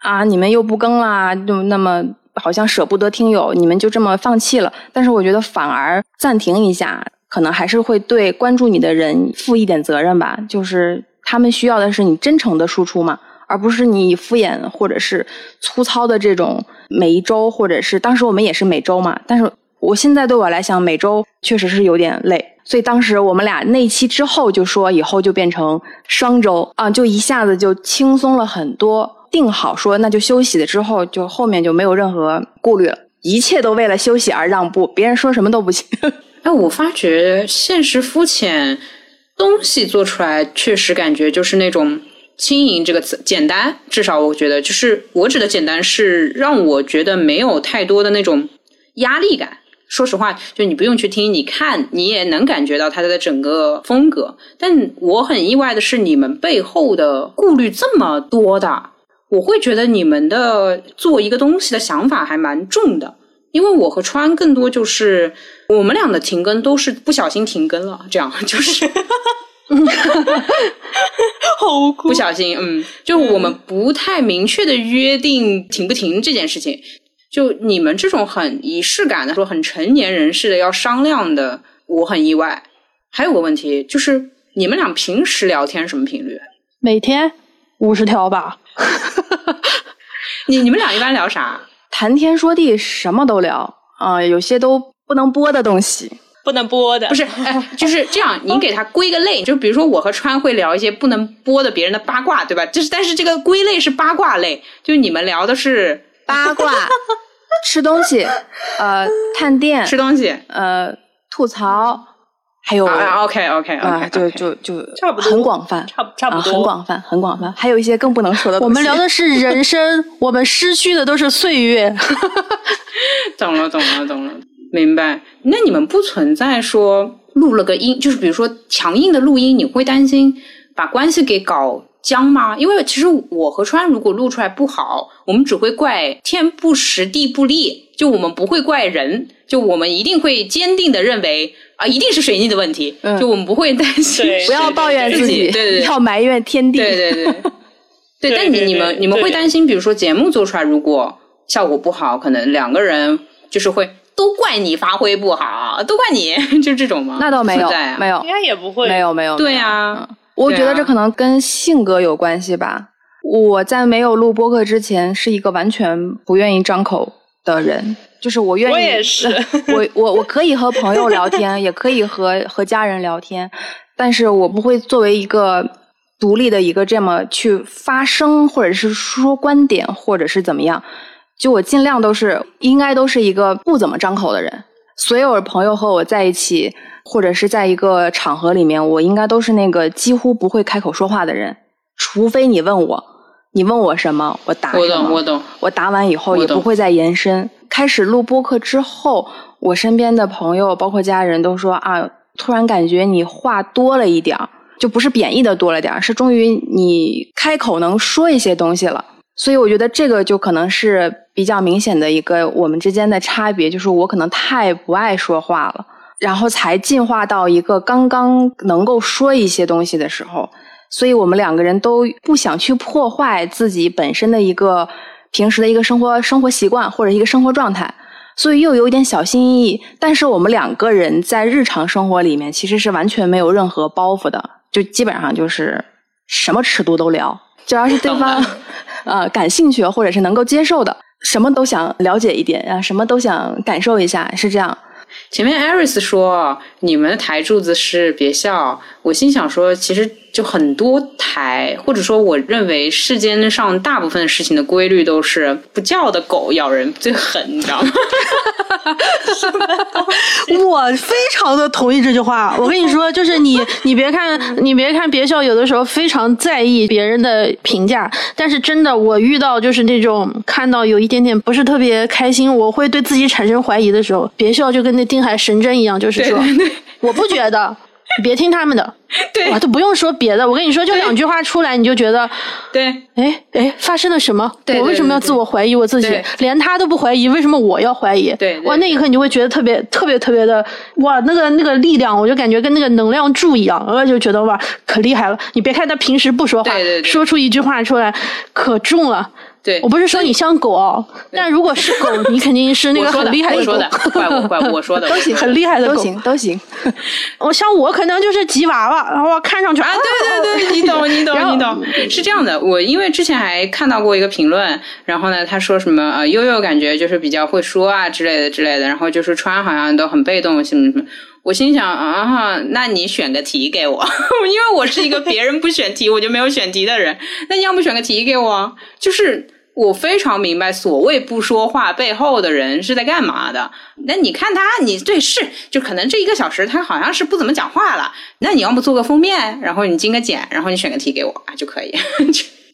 B: 啊，你们又不更啦，就那么好像舍不得听友，你们就这么放弃了？但是我觉得反而暂停一下，可能还是会对关注你的人负一点责任吧。就是他们需要的是你真诚的输出嘛，而不是你敷衍或者是粗糙的这种每一周，或者是当时我们也是每周嘛，但是我现在对我来讲，每周确实是有点累。所以当时我们俩那期之后就说，以后就变成双周啊，就一下子就轻松了很多。定好说那就休息了之后，就后面就没有任何顾虑了，一切都为了休息而让步，别人说什么都不行。
D: 哎，我发觉现实肤浅东西做出来，确实感觉就是那种轻盈这个词简单，至少我觉得就是我指的简单是让我觉得没有太多的那种压力感。说实话，就你不用去听，你看你也能感觉到他的整个风格。但我很意外的是，你们背后的顾虑这么多的，我会觉得你们的做一个东西的想法还蛮重的。因为我和川更多就是我们俩的停更都是不小心停更了，这样就是
A: 好酷
D: 不小心，嗯，就我们不太明确的约定停不停这件事情。就你们这种很仪式感的，说很成年人似的要商量的，我很意外。还有个问题就是，你们俩平时聊天什么频率？
C: 每天五十条吧。
D: 你你们俩一般聊啥？
B: 谈天说地，什么都聊啊、有些都不能播的东西。
A: 不能播的，
D: 不是，哎，就是这样。你给他归个类，就比如说我和川会聊一些不能播的别人的八卦，对吧？就是，但是这个归类是八卦类，就你们聊的是
B: 八卦、吃东西、呃，探店、
D: 吃东西
B: 呃，吐槽，还有
D: 啊。OK OK
B: 啊
D: OK，
B: 就就就
A: 差不多
B: 很广泛，
A: 差不差不
B: 很广泛，很广泛。还有一些更不能说的。
C: 我们聊的是人生，我们失去的都是岁月。
D: 懂了懂了懂了，明白。那你们不存在说录了个音，就是比如说强硬的录音，你会担心把关系给搞僵吗？因为其实我和川如果录出来不好，我们只会怪天不时地不利，就我们不会怪人，就我们一定会坚定的认为啊，一定是水逆的问题，
B: 嗯
D: 就我们不会担心。
B: 不要抱怨自己，
D: 对对对
B: 要埋怨天地。
D: 对对对，对，
A: 对
D: 但你你们你们会担心，比如说节目做出来如果效果不好，可能两个人就是会都怪你发挥不好，都怪你，就这种吗？
B: 那倒没有
D: 存在啊，
B: 没有
A: 应，该也不会。
B: 没有，没有。
D: 对呀，
B: 我觉得这可能跟性格有关系吧。我在没有录播客之前，是一个完全不愿意张口的人，就是我愿意，
A: 我也是
B: 我我我可以和朋友聊天，也可以和和家人聊天，但是我不会作为一个独立的一个这么去发声，或者是说观点，或者是怎么样。就我尽量都是应该都是一个不怎么张口的人。所有的朋友和我在一起，或者是在一个场合里面，我应该都是那个几乎不会开口说话的人，除非你问我，你问我什么，我答什么。
D: 我懂，我懂。
B: 我答完以后也不会再延伸。开始录播客之后，我身边的朋友包括家人都说啊，突然感觉你话多了一点儿，就不是贬义的多了点儿，是终于你开口能说一些东西了。所以我觉得这个就可能是比较明显的一个我们之间的差别，就是我可能太不爱说话了，然后才进化到一个刚刚能够说一些东西的时候。所以我们两个人都不想去破坏自己本身的一个平时的一个生活生活习惯或者一个生活状态，所以又有一点小心翼翼。但是我们两个人在日常生活里面其实是完全没有任何包袱的，就基本上就是什么尺度都聊，只要是对方 呃感兴趣或者是能够接受的，什么都想了解一点啊，什么都想感受一下，是这样。
D: 前面 Aris 说你们的台柱子是别笑，我心想说，其实就很多台，或者说我认为世间上大部分事情的规律都是不叫的狗咬人最狠，你知道吗？
C: 我非常的同意这句话。我跟你说，就是你，你别看，你别看别笑，有的时候非常在意别人的评价，但是真的，我遇到就是那种看到有一点点不是特别开心，我会对自己产生怀疑的时候，别笑就跟那定海神针一样，就是说，我不觉得。你 别听他们的，
D: 对
C: 哇，都不用说别的。我跟你说，就两句话出来，你就觉得，
D: 对，
C: 哎哎，发生了什么？
D: 对对
C: 我为什么要自我怀疑我自己？连他都不怀疑，为什么我要怀疑？
D: 对对
C: 哇，那一刻你就会觉得特别特别特别的哇，那个那个力量，我就感觉跟那个能量柱一样，我就觉得哇，可厉害了。你别看他平时不说话，说出一句话出来，可重了。
D: 对
C: 我不是说你像狗哦，但如果是狗，你肯定是那个很厉害狗
D: 我说的，怪我怪我说的，
B: 都行，
C: 很厉害的狗
B: 都行，都行。
C: 我像我可能就是吉娃娃，然后看上去
D: 啊，对对对，你懂你懂 你懂，是这样的。我因为之前还看到过一个评论，然后呢，他说什么呃，悠悠感觉就是比较会说啊之类的之类的，然后就是穿好像都很被动什么什么。我心想啊哈，那你选个题给我，因为我是一个别人不选题我就没有选题的人，那你要不选个题给我？就是我非常明白所谓不说话背后的人是在干嘛的。那你看他，你对是，就可能这一个小时他好像是不怎么讲话了。那你要么做个封面，然后你精个简，然后你选个题给我就可以。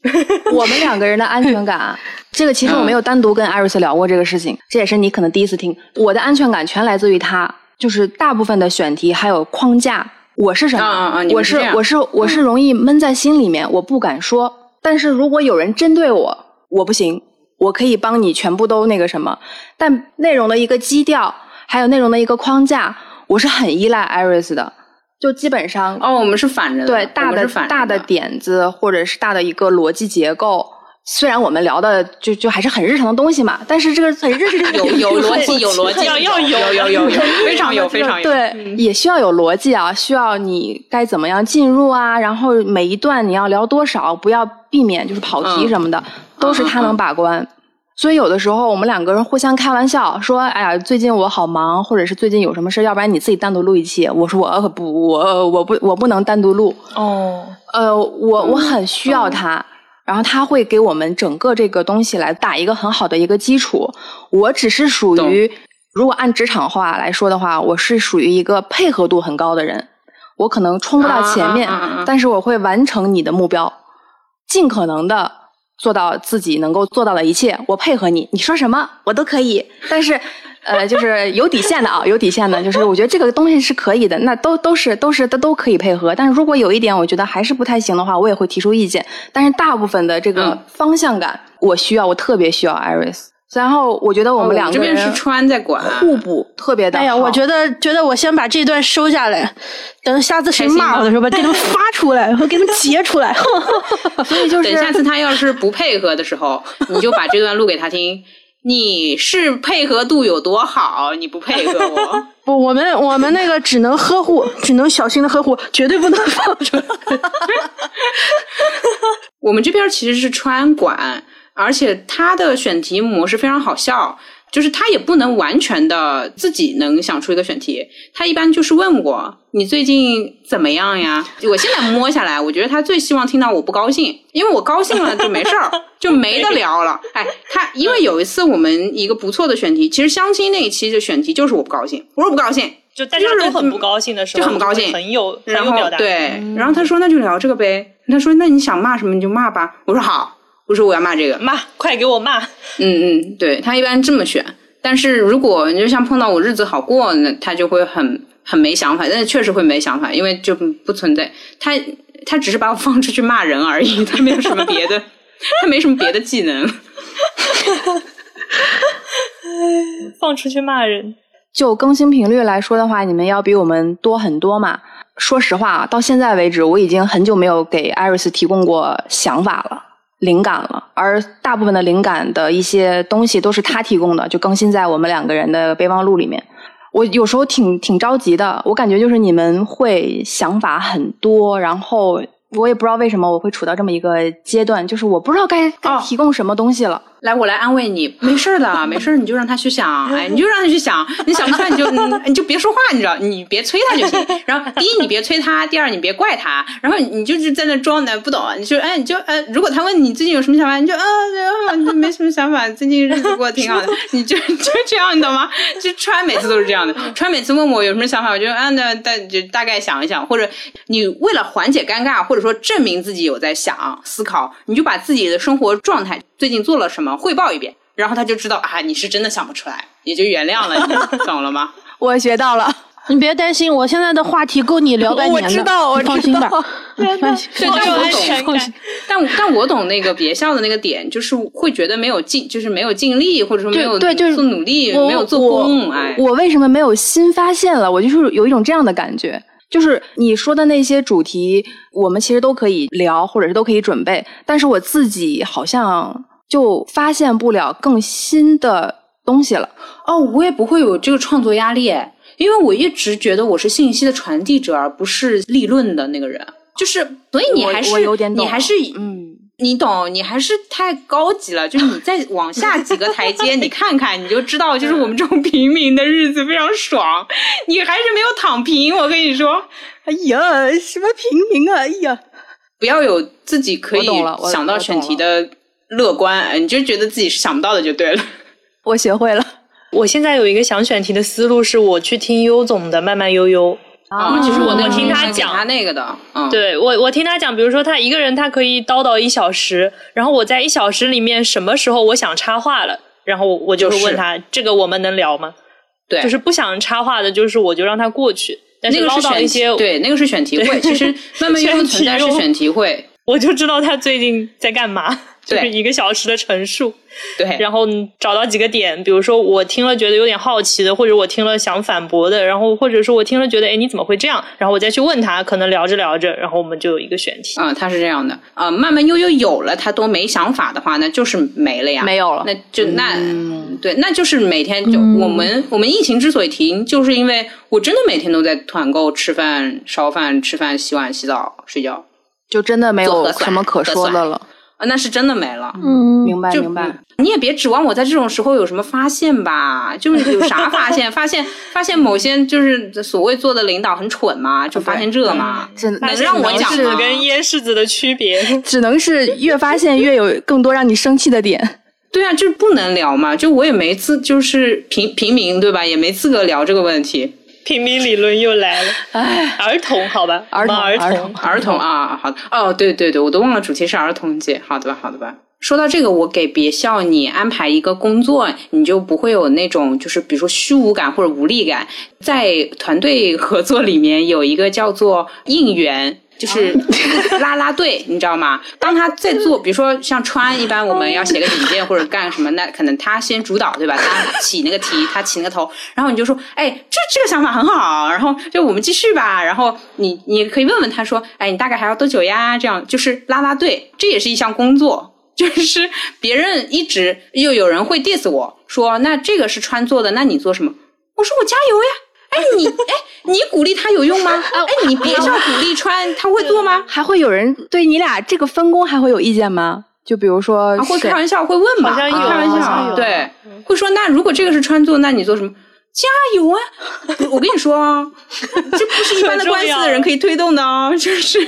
B: 我们两个人的安全感，啊这个其实我没有单独跟艾瑞斯聊过这个事情，这也是你可能第一次听。我的安全感全来自于他，就是大部分的选题还有框架，我是什么？
D: 啊啊
B: 我
D: 是
B: 我是我是容易闷在心里面，我不敢说。但是如果有人针对我，我不行，我可以帮你全部都那个什么。但内容的一个基调，还有内容的一个框架，我是很依赖 Iris 的。就基本上
D: 哦，我们是反着的，
B: 对大的大的点子，或者是大的一个逻辑结构。虽然我们聊的就就还是很日常的东西嘛，但是这个很日常
D: 有有 逻辑，有逻辑，
A: 要要有
D: 有有有有，非常有 非常有。
B: 对，也需要有逻辑啊，需要你该怎么样进入啊，然后每一段你要聊多少，不要避免就是跑题
D: 嗯
B: 什么的，都是他能把关。所以有的时候我们两个人互相开玩笑说：“哎呀，最近我好忙，或者是最近有什么事，要不然你自己单独录一期。”我说：“我可不，我我不我不能单独录。”
A: 哦，
B: 呃，我我很需要他，然后他会给我们整个这个东西来打一个很好的一个基础。我只是属于，如果按职场话来说的话，我是属于一个配合度很高的人。我可能冲不到前面，但是我会完成你的目标，尽可能的做到自己能够做到的一切。我配合你，你说什么我都可以，但是。呃，就是有底线的啊，有底线的，就是我觉得这个东西是可以的，那都都是都是都都可以配合。但是如果有一点我觉得还是不太行的话，我也会提出意见。但是大部分的这个
D: 嗯
B: 方向感，我需要，我特别需要 Iris。然后我觉得我
D: 我
B: 们两个人
D: 这边是川在管，
B: 互补特别的好。
C: 哎呀，我觉得觉得我先把这段收下来，等下次谁骂我的时候，把这段发出来，我给他们截出来。
B: 所以就是
D: 等下次他要是不配合的时候，你就把这段录给他听。你是配合度有多好？你不配合我，
C: 不，我们我们那个只能呵护，只能小心的呵护，绝对不能放出来。
D: 我们这边其实是川管，而且他的选题模式非常好笑。就是他也不能完全的自己能想出一个选题，他一般就是问我你最近怎么样呀？我现在摸下来，我觉得他最希望听到我不高兴，因为我高兴了就没事儿，就没得聊了。哎，他因为有一次我们一个不错的选题，其实相亲那一期的选题就是我不高兴，我说不高兴，
A: 就大家都很不高兴的时候，
D: 就很不高兴，
A: 很有很
D: 然后
A: 有表达。
D: 对，然后他说那就聊这个呗，他说那你想骂什么你就骂吧，我说好，我说我要骂这个，
A: 骂，快给我骂！
D: 嗯嗯，对他一般这么选，但是如果你就像碰到我日子好过，那他就会很很没想法，但是确实会没想法，因为就不存在他他只是把我放出去骂人而已，他没有什么别的，他没什么别的技能。
A: 放出去骂人，
B: 就更新频率来说的话，你们要比我们多很多嘛。说实话，到现在为止，我已经很久没有给艾瑞斯提供过想法了、灵感了，而大部分的灵感的一些东西都是他提供的，就更新在我们两个人的备忘录里面。我有时候挺挺着急的，我感觉就是你们会想法很多，然后我也不知道为什么我会处到这么一个阶段，就是我不知道该该
D: 哦
B: 提供什么东西了。
D: 来，我来安慰你，没事的，没事，你就让他去想，哎，你就让他去想，你想不出来你就 你你就别说话，你知道，你别催他就行。然后第一你别催他，第二你别怪他，然后你就是在那装的不懂，你就哎你就呃，如果他问你最近有什么想法，你就啊没什么想法，最近日子过得挺好的，你就就这样，你懂吗？就川每次都是这样的，川每次问我有什么想法，我就啊那大就大概想一想，或者你为了缓解尴尬，或者说证明自己有在想思考，你就把自己的生活状态最近做了什么汇报一遍。然后他就知道啊，你是真的想不出来，也就原谅了你，懂了吗？
B: 我学到了，
C: 你别担心，我现在的话题够你聊半年的，
B: 我知道我
C: 你放心吧
B: 知道。
C: 放心
D: 对，但我懂，但但我懂那个别笑的那个点，就是会觉得没有尽，就是没有尽力，或者说没有
B: 对，就是
D: 做努力，没有做工，哎，
B: 我为什么没有新发现了？我就是有一种这样的感觉，就是你说的那些主题，我们其实都可以聊，或者是都可以准备，但是我自己好像就发现不了更新的东西了。
D: 哦，我也不会有这个创作压力，哎因为我一直觉得我是信息的传递者，而不是立论的那个人。就是，所以你还是你还是
B: 嗯，
D: 你懂，你还是太高级了。就是你再往下几个台阶，你看看，你就知道，就是我们这种平民的日子非常爽。你还是没有躺平，我跟你说，
B: 哎呀，什么平民啊！哎呀，
D: 不要有自己可以想到选题的乐观，哎你就觉得自己是想不到的就对了。
B: 我学会了
A: 我现在有一个想选题的思路，是我去听优总的《慢慢悠悠》。
D: 啊，其实我
A: 我听他讲
D: 他他那个的，嗯，
A: 对我，我听他讲，比如说他一个人他可以叨叨一小时，然后我在一小时里面什么时候我想插话了，然后我就会问他这个我们能聊吗？
D: 对，
A: 就是不想插话的，就是我就让他过去，但
D: 那个
A: 唠
D: 是选
A: 叨一些，
D: 对，那个是选题会。其实慢慢悠悠存在是选题会，
A: 我就知道他最近在干嘛，就是一个小时的陈述，
D: 对，
A: 然后找到几个点，比如说我听了觉得有点好奇的，或者我听了想反驳的，然后或者说我听了觉得哎你怎么会这样，然后我再去问他，可能聊着聊着，然后我们就有一个选题。
D: 啊、他是这样的，呃，慢慢悠悠有了，他都没想法的话，那就是没了呀，
B: 没有了
D: 那就那、
B: 嗯。
D: 对，那就是每天就、
C: 嗯。
D: 我们我们疫情之所以停，就是因为我真的每天都在团购、吃饭、烧饭、吃饭、洗碗、洗澡、睡觉。
B: 就真的没有什么可说的了。
D: 啊，那是真的没了。
C: 嗯，
B: 明白明白。
D: 嗯你也别指望我在这种时候有什么发现吧，就是有啥发现？发现发现某些就是所谓做的领导很蠢嘛，就发现这嘛，
B: 只
D: 能让我讲
A: 是
D: 吗？
A: 跟椰柿子的区别。
B: 只能是越发现越有更多让你生气的点。
D: 对啊，就是不能聊嘛，就我也没资，就是平平民对吧？也没资格聊这个问题。
A: 平民理论又来了，
B: 唉，
A: 儿童好吧，
B: 儿童
A: 儿
B: 儿童
D: 儿童啊，好的，哦，对对对，我都忘了主题是儿童节，好的吧，好的吧。说到这个，我给别校你安排一个工作，你就不会有那种就是比如说虚无感或者无力感。在团队合作里面有一个叫做应援。就是 拉拉队，你知道吗？当他在做，比如说像川，一般我们要写个引荐或者干什么，那可能他先主导，对吧？他起那个题，他起那个头，然后你就说，哎，这这个想法很好，然后就我们继续吧。然后你你可以问问他说，哎，你大概还要多久呀？这样就是拉拉队，这也是一项工作。就是别人一直又有人会 diss 我说，那这个是川做的，那你做什么？我说我加油呀。哎，你哎，你鼓励他有用吗？哎，你别叫鼓励穿，他会做吗？
B: 还会有人对你俩这个分工还会有意见吗？就比如说，
D: 会开玩笑，会问吧？
A: 好像有
D: 开玩笑，对，会说那如果这个是穿做，那你做什么？加油啊！我跟你说啊，这不是一般的关系的人可以推动的哦，就是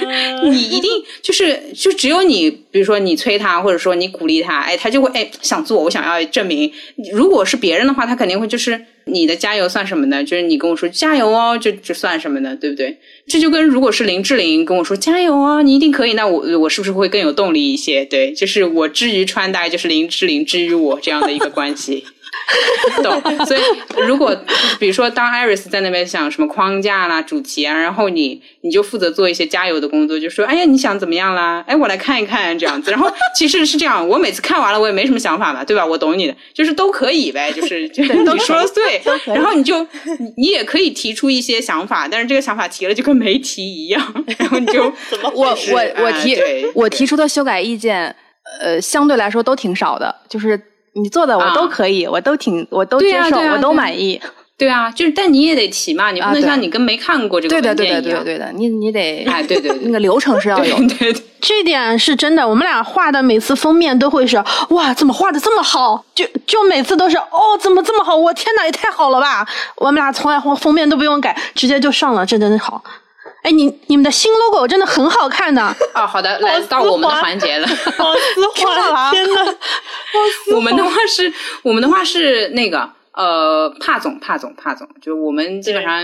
D: 你一定就是就只有你，比如说你催他，或者说你鼓励他，哎，他就会哎想做，我想要证明。如果是别人的话，他肯定会就是你的加油算什么呢？就是你跟我说加油哦，就就算什么呢？对不对？这就跟如果是林志玲跟我说加油啊，你一定可以，那我我是不是会更有动力一些？对，就是我至于川，大概就是林志玲至于我这样的一个关系。懂，所以如果比如说当 Iris 在那边想什么框架啦、主题啊，然后你你就负责做一些加油的工作，就说哎呀你想怎么样啦？哎我来看一看这样子。然后其实是这样，我每次看完了我也没什么想法嘛，对吧？我懂你的，就是都可以呗，就是你说的对。然后你就你也可以提出一些想法，但是这个想法提了就跟没提一样。然后你就
B: 我我我提我提出的修改意见，呃相对来说都挺少的，就是。你做的我都可以，我都挺，我都接受，我都满意。
D: 对啊，就是但你也得提嘛，你不能像你跟没看过这个
B: 文件一样。对的，对的，对的，对的，你你得
D: 哎，对 对，
B: 那个流程是要有。
D: 对，
C: 这点是真的。我们俩画的每次封面都会是哇，怎么画的这么好？就就每次都是哦，怎么这么好？我天哪，也太好了吧！我们俩从来封封面都不用改，直接就上了，这真的好。哎，你你们的新 logo 真的很好看的
D: 啊！好的，来到我们的环节了，
A: 好丝滑，天呐，
D: 我们的话是，我们的话是那个呃，帕总，帕总，帕总，就我们基本上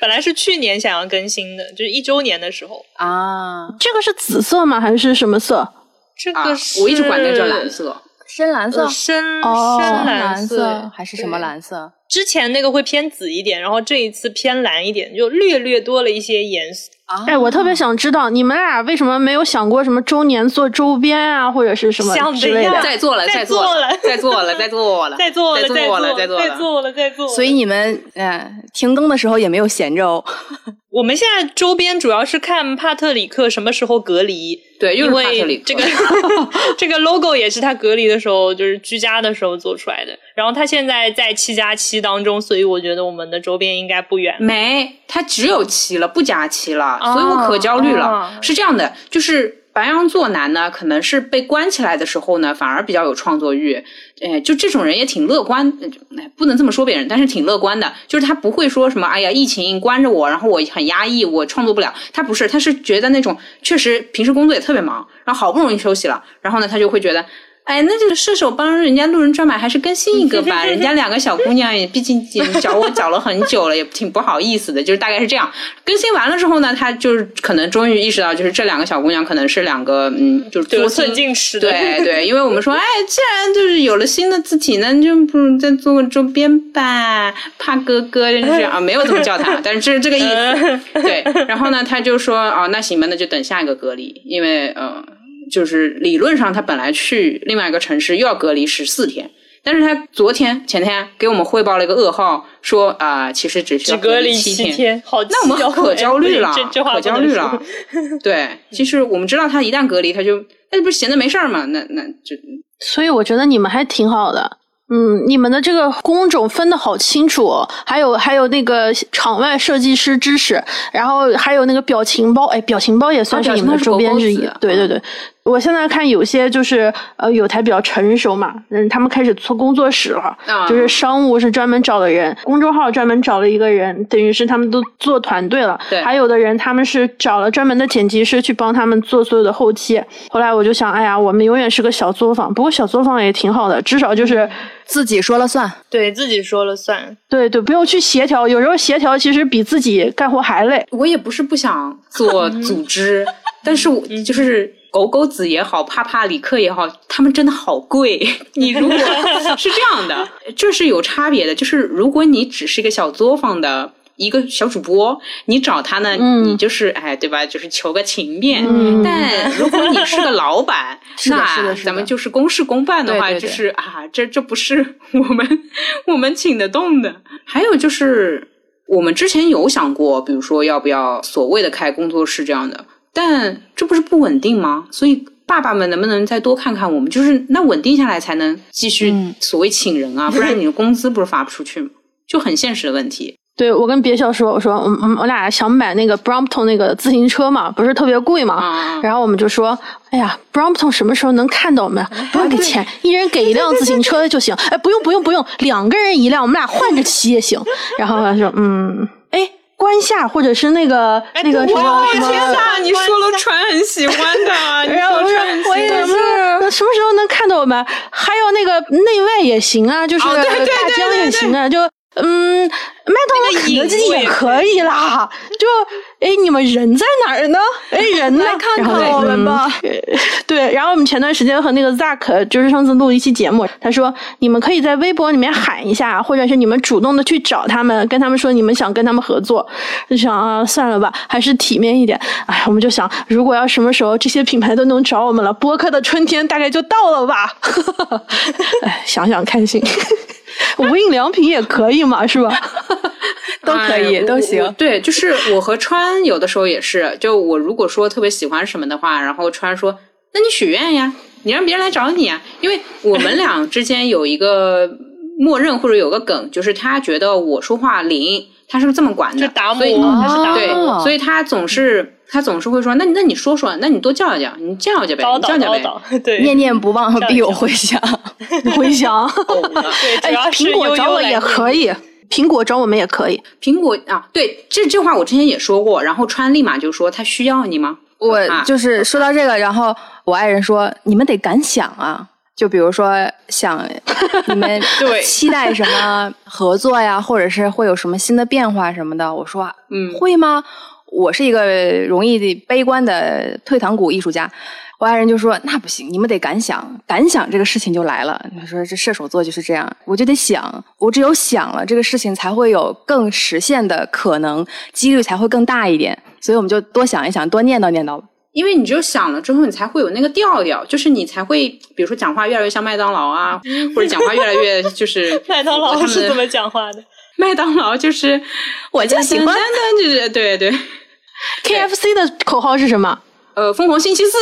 A: 本来是去年想要更新的，就是一周年的时候
B: 啊。
C: 这个是紫色吗？还是什么色？
A: 这个是
D: 我一直管它叫蓝色，
B: 深蓝色，
A: 深
B: 深
A: 蓝
B: 色还是什么蓝色？
A: 之前那个会偏紫一点，然后这一次偏蓝一点，就略略多了一些颜色。
C: 啊哎，我特别想知道你们俩为什么没有想过什么周年做周边啊，或者是什么之类的？
D: 在做了，在
A: 做
D: 了，在做了，在做了，
A: 在做了，
D: 在做了，
A: 在做了，在做了。
B: 所以你们嗯，停更的时候也没有闲着哦。
A: 我们现在周边主要是看帕特里克什么时候隔离，
D: 对，
A: 因为这个 这个 logo 也是他隔离的时候，就是居家的时候做出来的。然后他现在在七加七当中，所以我觉得我们的周边应该不远。
D: 没，他只有七了，不加七了，所以我可焦虑了。是这样的，就是白羊座男呢，可能是被关起来的时候呢，反而比较有创作欲。哎，就这种人也挺乐观，不能这么说别人，但是挺乐观的。就是他不会说什么，哎呀，疫情关着我，然后我很压抑，我创作不了。他不是，他是觉得那种确实平时工作也特别忙，然后好不容易休息了，然后呢，他就会觉得。哎，那这个射手帮人家路人转买，还是更新一个吧。人家两个小姑娘也，毕竟找我找了很久了，也挺不好意思的。就是大概是这样。更新完了之后呢，他就是可能终于意识到，就是这两个小姑娘可能是两个，嗯，就是得
A: 寸进尺的。
D: 对 对，因为我们说，哎，既然就是有了新的字体，那就不如再做个周边吧。怕哥哥就是啊，没有这么叫他，但是这是这个意思。对，然后呢，他就说，哦，那行吧，那就等下一个隔离，因为嗯。就是理论上，他本来去另外一个城市又要隔离十四天，但是他昨天前天给我们汇报了一个噩耗，说啊，其实只需要
A: 隔离
D: 七
A: 天，好，
D: 那我们可焦虑了，可焦虑
A: 了。
D: 对，其实我们知道他一旦隔离，他就那不是闲着没事儿嘛，那那就，
C: 所以我觉得你们还挺好的。嗯，你们的这个工种分的好清楚，还有还有那个场外设计师知识，然后还有那个表情包，哎，表情包也算是你们的周边之一，对对对。我现在看有些就是呃有台比较成熟嘛，嗯，他们开始做工作室了，就是商务是专门找的人，公众号专门找了一个人，等于是他们都做团队了。
D: 对，
C: 还有的人他们是找了专门的剪辑师去帮他们做所有的后期。后来我就想，哎呀，我们永远是个小作坊，不过小作坊也挺好的，至少就是
B: 自己说了算，
A: 对自己说了算，
C: 对对，不用去协调，有时候协调其实比自己干活还累。
D: 我也不是不想做组织，但是我就是。狗狗子也好，帕帕里克也好，他们真的好贵。你如果是这样的，这是有差别的。就是如果你只是一个小作坊的一个小主播，你找他呢，你就是哎，对吧？就是求个情面。但如果你是个老板，那咱们就是公事公办的话，就是啊，这这不是我们我们请得动的。还有就是，我们之前有想过，比如说要不要所谓的开工作室这样的。但这不是不稳定吗？所以爸爸们能不能再多看看我们？就是那稳定下来才能继续
B: 嗯
D: 所谓请人啊，不然你的工资不是发不出去吗？就很现实的问题。
C: 对我跟别校说，我说我们我俩想买那个 Brompton 那个自行车嘛，不是特别贵嘛，
D: 啊
C: 然后我们就说，哎呀，Brompton 什么时候能看到我们？不用给钱，一人给一辆自行车就行。哎，不用不用不用，两个人一辆，我们俩换着骑也行。然后他说，嗯，哎，关下或者是那个那个什么什么。
D: 哪，你说了船很喜欢的，你
C: 然后我说我也是，什么时候能看到我们？还有那个内外也行啊，就是
D: 哦对对对
C: 大江也行啊，就嗯，麦当劳、肯德基也可以啦。就哎，你们人在哪儿呢？哎，人呢？
B: 来看看我们吧。
C: 嗯对，然后我们前段时间和那个 Zack，就是上次录一期节目，他说你们可以在微博里面喊一下，或者是你们主动的去找他们，跟他们说你们想跟他们合作。就想啊，算了吧，还是体面一点。哎，我们就想，如果要什么时候这些品牌都能找我们了，播客的春天大概就到了吧。哎，想想开心。无印良品也可以嘛，是吧？
B: 都可以，都行。
D: 对，就是我和川有的时候也是，就我如果说特别喜欢什么的话，然后川说：“那你许愿呀，你让别人来找你啊。”因为我们俩之间有一个默认或者有个梗，就是他觉得我说话灵，他是这么管的，
A: 就打我，
D: 所以
A: 他是达
D: 对
B: 哦，
D: 所以他总是他总是会说：“那那你说说，那你多叫一叫，你叫一叫呗，
A: 叨叨
D: 你叫叫呗。”
A: 叨叨，对，
B: 念念不忘必有回响。
C: 回响。
A: 对，
C: 苹果找我也可以，苹果找我们也可以。
D: 苹果啊，对，这这话我之前也说过，然后川立马就说他需要你吗？
B: 我
D: 啊
B: 就是说到这个，然后我爱人说：“你们得敢想啊！”就比如说想 你们
A: 对
B: 期待什么合作呀，或者是会有什么新的变化什么的，我说
D: 嗯，
B: 会吗？我是一个容易悲观的退堂鼓艺术家。我爱人就说：“那不行，你们得敢想，敢想这个事情就来了。”他说：“这射手座就是这样，我就得想，我只有想了，这个事情才会有更实现的可能，几率才会更大一点。所以我们就多想一想，多念叨念叨吧。
D: 因为你只有想了之后，你才会有那个调调，就是你才会，比如说讲话越来越像麦当劳啊，或者讲话越来越就是
A: 麦当劳是怎么讲话的？
D: 麦当劳就是
B: 我就喜欢
D: 就是 对对
C: ，KFC 的口号是什么？
D: 呃，疯狂星期四。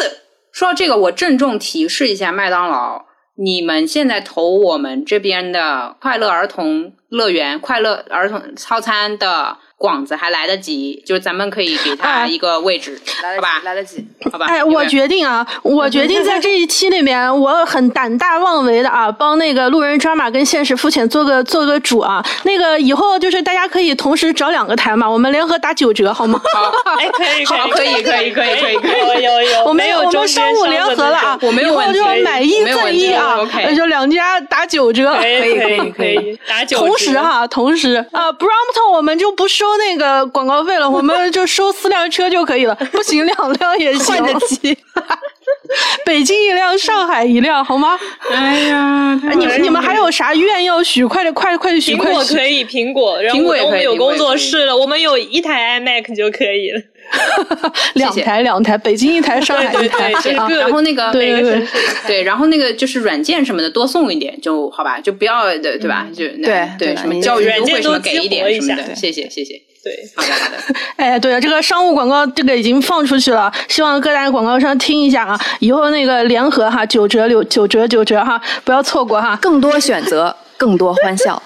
D: 说到这个，我郑重提示一下麦当劳，你们现在投我们这边的快乐儿童乐园、快乐儿童套餐的广子还来得及，就是咱们可以给他
C: 哎
D: 一个位置，好吧？
B: 来得及。
D: 好吧？
C: 哎，我决定啊，我决定在这一期里面，我很胆大妄为的啊，帮那个路人抓马跟现实肤浅做个做个主啊。那个以后就是大家可以同时找两个台嘛，我们联合打九折好吗？
A: 哎，可以，
D: 好可以可以可以可以可以
A: 有有有，
C: 我们
A: 没有中
C: 我们商
A: 间
C: 务联合了啊，
D: 我没有
C: 以后
D: 问题
C: 就买一赠一啊
D: ，OK
C: 就两家打九折。
A: 可以
B: 可以
A: 可以
B: 可以
A: 可以打九折
C: 同时哈，同时啊，Brompton 我们就不收那个广告费了，我们就收四辆车就可以了。不行，两辆也行。
B: 换得起。
C: 北京一辆，上海一辆，好吗？
D: 哎呀，
C: 哎你们你们还有啥愿要许？快点，快快许，
A: 苹
C: 快许！
A: 果可以，苹果，然后
D: 苹果
A: 我们有工作室了，我们有一台 iMac 就可以了。
C: 两台两台，北京一台，上海一台
A: 对，就是
C: 啊
D: 然后那个
C: 对对对
D: 对，然后那个就是软件什么的多送一点就好吧，就不要对对吧？就那
B: 对
D: 对
B: 对
D: 什么教育
A: 软件
D: 优惠什么给一点什么的，
B: 对
D: 谢谢谢谢。
A: 对，
D: 好的好的，
C: 哎，对了，这个商务广告这个已经放出去了，希望各大广告商听一下啊，以后那个联合哈，九折六九折九折哈，不要错过哈。
B: 更多选择，更多欢笑。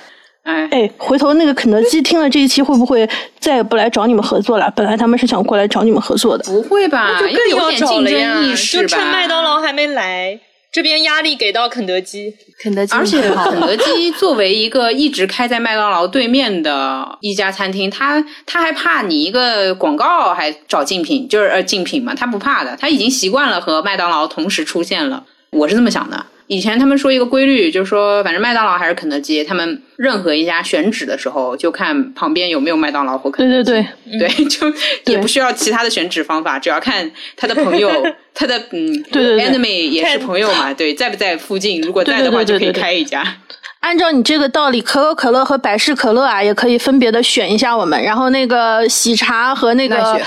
D: 哎，
C: 哎，回头那个肯德基听了这一期，会不会再也不来找你们合作了？本来他们是想过来找你们合作的。
D: 不会吧？
A: 就更
D: 点竞
A: 找了呀
D: 争意，识吧。
A: 就趁麦当劳还没来，这边压力给到肯德基。
B: 肯德基
D: 而且肯德基作为一个一直开在麦当劳对面的一家餐厅，他他还怕你一个广告还找竞品，就是呃竞品嘛，他不怕的，他已经习惯了和麦当劳同时出现了。我是这么想的。以前他们说一个规律，就是说，反正麦当劳还是肯德基，他们任何一家选址的时候，就看旁边有没有麦当劳或肯德基。
C: 对对对，
D: 对，就也不需要其他的选址方法，只要看他的朋友，他的嗯，
C: 对对对
D: enemy 也是朋友嘛，对，在不在附近？如果在的话，就可以开一家。
C: 按照你这个道理，可口可乐和百事可乐啊，也可以分别的选一下我们。然后那个喜茶和那个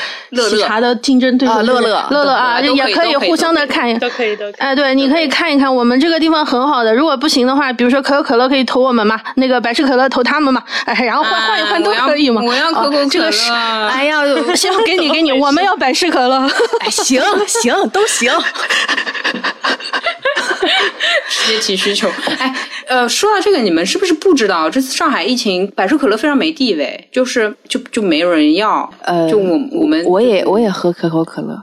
C: 喜茶的竞争对手
B: 啊乐乐
C: 乐乐啊，也可以互相的看一
A: 都可以，都可以。
C: 哎，对，你可以看一看，我们这个地方很好的。如果不行的话，比如说可口可乐可以投我们嘛，那个百事可乐投他们嘛，哎，然后换换一换都可以嘛。
D: 我要 可口可乐。
C: 这个是
B: 哎呀，
C: 行，给你给你，我们要百事可乐。
B: 哎，行行都行。
D: 阶梯需求。哎，呃，说到这个，你们是不是不知道，这次上海疫情，百事可乐非常没地位，就是就就没有人要。
B: 呃，
D: 就我我们
B: 我也我也喝可口可乐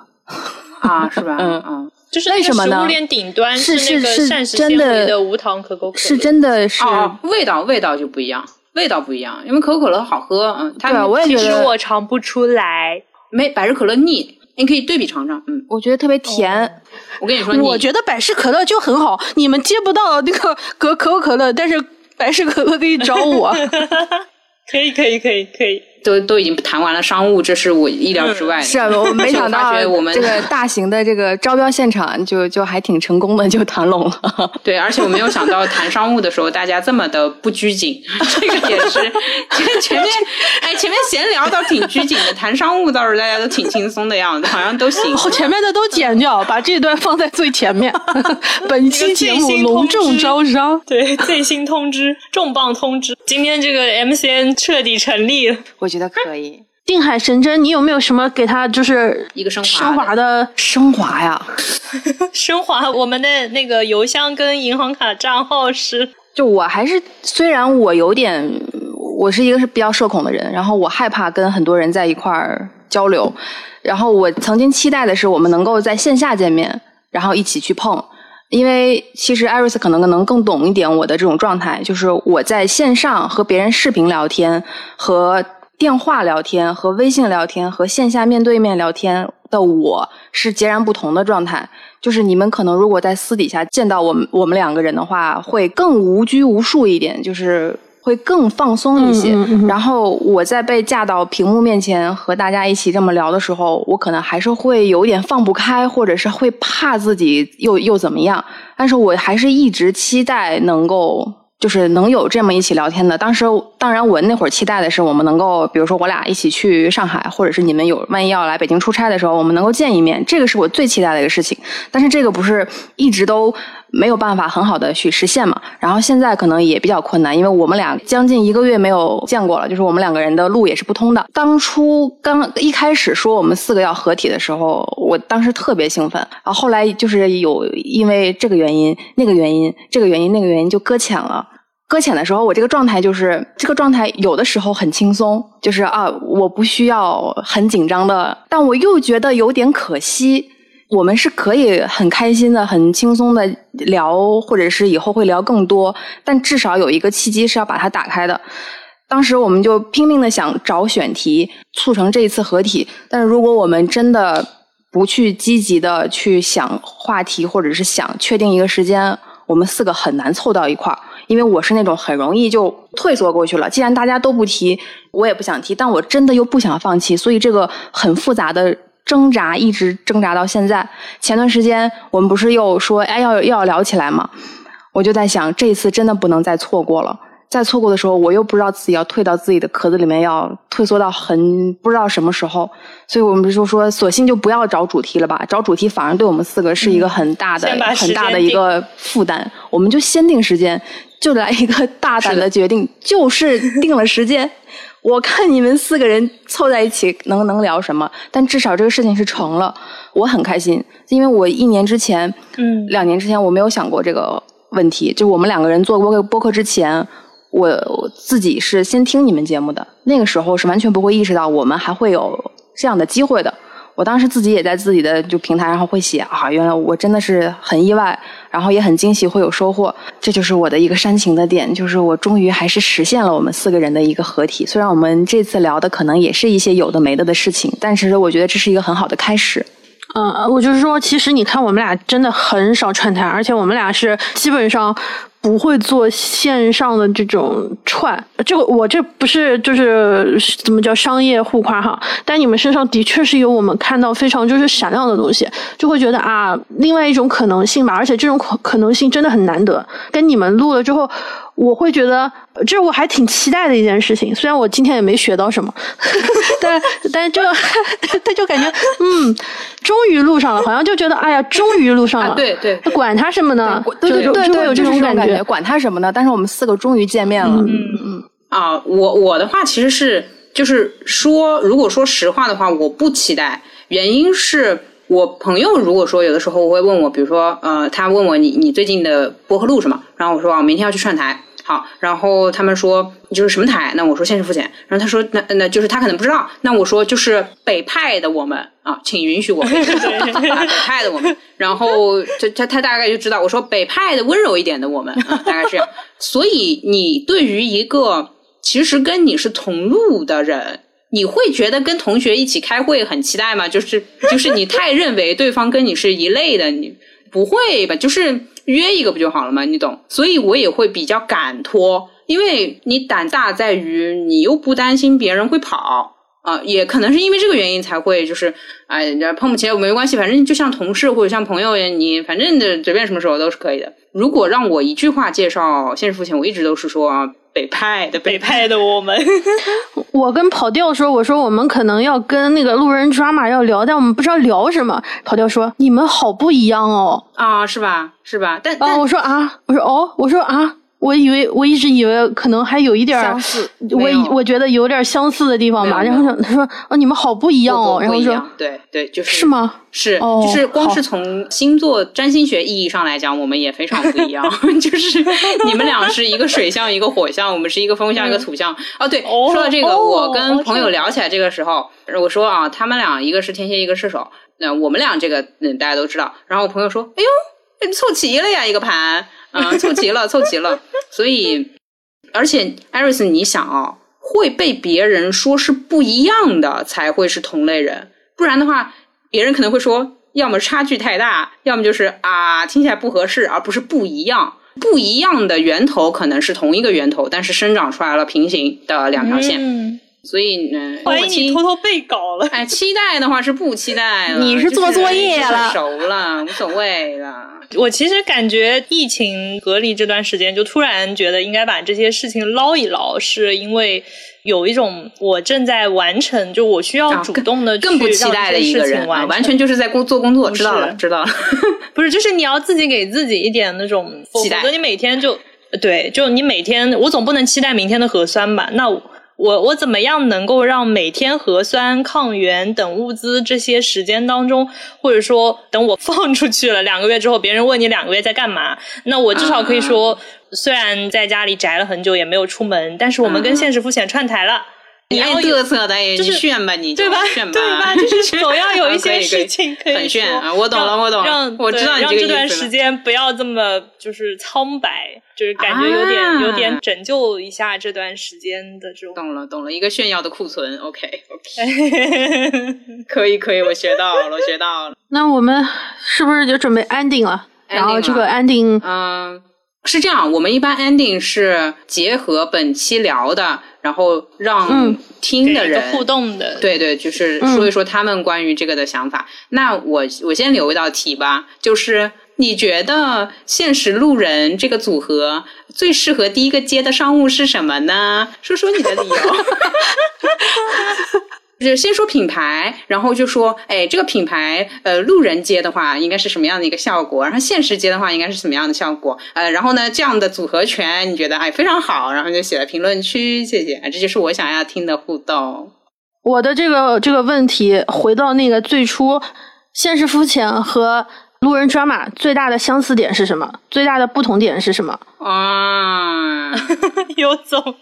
D: 啊，是吧？
B: 嗯
D: 嗯。
A: 就是
B: 为什么呢
A: 食物链顶端
B: 是
A: 那个
B: 是
A: 膳食
B: 真的
A: 纤维的无糖可口可乐，
B: 是真的是。
D: 哦，味道味道就不一样，味道不一样，因为可口可乐好喝，嗯，它
B: 对啊我也
A: 其实
B: 觉得
A: 我尝不出来。
D: 没百事可乐腻，你可以对比尝尝，嗯，
B: 我觉得特别甜。
D: 我跟你说，你
C: 我觉得百事可乐就很好，你们接不到那个可可口可乐，但是百事可乐可以找我。
A: 可以，可以，可以，可以。
D: 都都已经谈完了商务，这是我意料之外的。
B: 是啊，我没想到
D: 而且我我们
B: 这个 大型的这个招标现场就就还挺成功的，就谈拢了。
D: 对，而且我没有想到谈商务的时候大家这么的不拘谨，这个也是。前面哎，前面闲聊倒挺拘谨的，谈商务倒是大家都挺轻松的样子，好像都行。
C: 后前面的都剪掉，把这段放在最前面。本期节目隆重招商，
A: 对，最新通知，重磅通知，今天这个 MCN 彻底成立了。
B: 我觉得可以
C: 定海神针，你有没有什么给他就是
D: 一个升华
C: 升华的？
B: 升华呀。
A: 升华我们的那个邮箱跟银行卡账号是，
B: 就我还是虽然我有点，我是一个是比较社恐的人，然后我害怕跟很多人在一块儿交流，然后我曾经期待的是我们能够在线下见面，然后一起去碰。因为其实艾瑞斯可能能更懂一点我的这种状态，就是我在线上和别人视频聊天、和电话聊天、和微信聊天、和线下面对面聊天的我是截然不同的状态。就是你们可能如果在私底下见到我们我们两个人的话，会更无拘无束一点，就是会更放松一些。
C: 嗯嗯嗯
B: 然后我在被架到屏幕面前和大家一起这么聊的时候，我可能还是会有点放不开，或者是会怕自己又又怎么样。但是我还是一直期待能够。就是能有这么一起聊天的，当时当然我那会儿期待的是我们能够，比如说我俩一起去上海，或者是你们有万一要来北京出差的时候，我们能够见一面，这个是我最期待的一个事情。但是这个不是一直都没有办法很好的去实现嘛？然后现在可能也比较困难，因为我们俩将近一个月没有见过了，就是我们两个人的路也是不通的。当初刚一开始说我们四个要合体的时候，我当时特别兴奋，然后后来就是有因为这个原因、那个原因、这个原因、那个原因就搁浅了。搁浅的时候，我这个状态就是这个状态，有的时候很轻松，就是啊，我不需要很紧张的，但我又觉得有点可惜。我们是可以很开心的、很轻松的聊，或者是以后会聊更多，但至少有一个契机是要把它打开的。当时我们就拼命的想找选题，促成这一次合体。但是如果我们真的不去积极的去想话题，或者是想确定一个时间，我们四个很难凑到一块儿。因为我是那种很容易就退缩过去了。既然大家都不提，我也不想提，但我真的又不想放弃，所以这个很复杂的挣扎一直挣扎到现在。前段时间我们不是又说，哎，要要聊起来吗？我就在想，这一次真的不能再错过了。再错过的时候，我又不知道自己要退到自己的壳子里面，要退缩到很不知道什么时候。所以我们就说，索性就不要找主题了吧，找主题反而对我们四个是一个很大的、很大的一个负担。我们就先定时间，就来一个大胆的决定，就是定了时间。我看你们四个人凑在一起能能聊什么，但至少这个事情是成了，我很开心，因为我一年之前，
A: 嗯
B: 两年之前我没有想过这个问题，就我们两个人做播客播客之前，我自己是先听你们节目的，那个时候是完全不会意识到我们还会有这样的机会的。我当时自己也在自己的就平台上会写啊，原来我真的是很意外，然后也很惊喜，会有收获。这就是我的一个煽情的点，就是我终于还是实现了我们四个人的一个合体。虽然我们这次聊的可能也是一些有的没的的事情，但是我觉得这是一个很好的开始。
C: 嗯，我就是说，其实你看，我们俩真的很少串台，而且我们俩是基本上不会做线上的这种串。这个我这不是就是怎么叫商业互夸哈，但你们身上的确是有我们看到非常就是闪亮的东西，就会觉得啊，另外一种可能性吧，而且这种可可能性真的很难得。跟你们录了之后，我会觉得这是我还挺期待的一件事情，虽然我今天也没学到什么，但 但就 他就感觉嗯，终于录上了，好像就觉得哎呀，终于录上了。
D: 啊，对对，
C: 管他什么呢？
B: 对对
C: 就
B: 对对，
C: 就有这种感
B: 觉，管他什么呢？但是我们四个终于见面了。
C: 嗯嗯
D: 啊，我我的话其实是就是说，如果说实话的话，我不期待，原因是我朋友如果说有的时候我会问我，比如说呃，他问我你你最近的播客录什么？然后我说啊，明天要去串台。好，然后他们说就是什么台？那我说现实付钱。然后他说那那就是他可能不知道。那我说就是北派的我们啊，请允许我们 北派的我们。然后他他他大概就知道我说北派的温柔一点的我们啊，大概是这样。所以你对于一个其实跟你是同路的人，你会觉得跟同学一起开会很期待吗？就是就是你太认为对方跟你是一类的，你不会吧？就是。约一个不就好了吗？你懂，所以我也会比较敢拖，因为你胆大在于你又不担心别人会跑啊，也可能是因为这个原因才会就是哎，碰不起没关系，反正就像同事或者像朋友一样，你反正的随便什么时候都是可以的。如果让我一句话介绍现实付钱，我一直都是说啊。北派的
A: 北派的我们，
C: 我跟跑调说，我说我们可能要跟那个路人抓马要聊，但我们不知道聊什么。跑调说你们好不一样哦，
D: 啊是吧是吧？但啊
C: 我说啊我说哦我说啊。我以为我一直以为可能还有一点
D: 相似，
C: 我我觉得有点相似的地方吧。然后他说：“哦，你们好不一样哦。”然后说：“
D: 对对，就是
C: 是吗？
D: 是，就是光是从星座占星学意义上来讲，我们也非常不一样。就是你们俩是一个水象，一个火象，我们是一个风象，一个土象。哦，对，说到这个，我跟朋友聊起来这个时候，我说啊，他们俩一个是天蝎，一个射手。那我们俩这个，嗯，大家都知道。然后我朋友说：“哎呦，凑齐了呀，一个盘。”啊，凑齐了，凑齐了，所以，而且，艾瑞斯，你想啊，会被别人说是不一样的，才会是同类人，不然的话，别人可能会说，要么差距太大，要么就是啊，听起来不合适，而不是不一样。不一样的源头可能是同一个源头，但是生长出来了平行的两条线。所以呢，
A: 欢迎你偷偷背稿了。
D: 哎，期待的话是不期待了，
C: 你是做作业了，
D: 熟了，无所谓了。
A: 我其实感觉疫情隔离这段时间，就突然觉得应该把这些事情捞一捞，是因为有一种我正在完成，就我需要主动的
D: 更不期待的一个人，完全就是在工做工作。知道了，知道了。
A: 不是，就是你要自己给自己一点那种
D: 期待，
A: 否则你每天就对，就你每天，我总不能期待明天的核酸吧？那。我我我怎么样能够让每天核酸、抗原等物资这些时间当中，或者说等我 放出去了两个月之后，别人问你两个月在干嘛，那我至少可以说，虽然在家里宅了很久也没有出门，但是我们跟现实肤浅串台了。
D: 你爱嘚瑟的，你炫吧，你
A: 对吧？
D: 炫吧，
A: 对吧？就是 总要有一些事情可以
D: 很炫啊！我懂了，我懂了，
A: 让
D: 我知道你
A: 让这段时间不要这么就是苍白，就是感觉有点有点拯救一下这段时间的这种。
D: 懂了，懂了，一个炫耀的库存。OK，OK，可以，可以，我学到了，我学到了。
C: 那我们是不是就准备 ending 了？然后这个 ending，
D: 嗯，是这样，我们一般 ending 是结合本期聊的。然后让听的人
A: 互动的，
D: 对对，就是说一说他们关于这个的想法。那我我先留一道题吧，就是你觉得现实路人这个组合最适合第一个接的商务是什么呢？说说你的理由。就是先说品牌，然后就说，哎，这个品牌，呃，路人接的话，应该是什么样的一个效果？然后现实接的话，应该是什么样的效果？呃，然后呢，这样的组合拳，你觉得，哎，非常好，然后就写在评论区，谢谢，这就是我想要听的互动。
C: 我的这个这个问题，回到那个最初，现实肤浅和路人抓马最大的相似点是什么？最大的不同点是什么？
D: 啊，
A: 有总，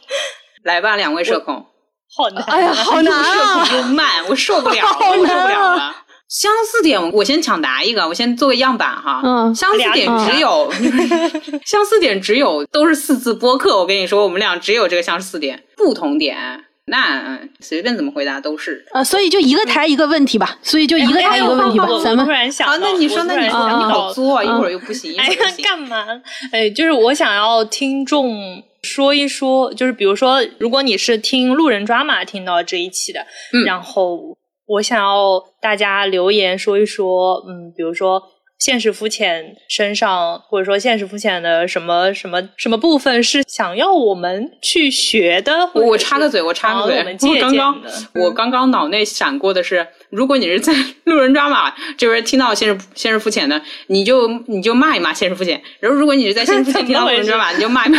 D: 来吧，两位社恐。
A: 好难！
C: 哎呀，好难啊！
D: 又慢，我受不了，我受不了了。相似点，我先抢答一个，我先做个样板哈。
C: 嗯，
D: 相似点只有，相似点只有都是四字播客。我跟你说，我们俩只有这个相似点。不同点，那随便怎么回答都是。
C: 啊，所以就一个台一个问题吧。所以就一个台一个问题吧。咱们
A: 突然想，
D: 那你说，那你说，你好作，一会儿又不行。
A: 哎呀，干嘛？哎，就是我想要听众。说一说，就是比如说，如果你是听路人抓马听到这一期的，然后我想要大家留言说一说，嗯，比如说现实肤浅身上，或者说现实肤浅的什么什么什么部分是想要我们去学的。
D: 我插个嘴，我插个嘴，我刚刚我刚刚脑内闪过的是，如果你是在路人抓马这边听到现实现实肤浅的，你就你就骂一骂现实肤浅；然后如果你是在现实肤浅听到路人抓马，你就骂一骂。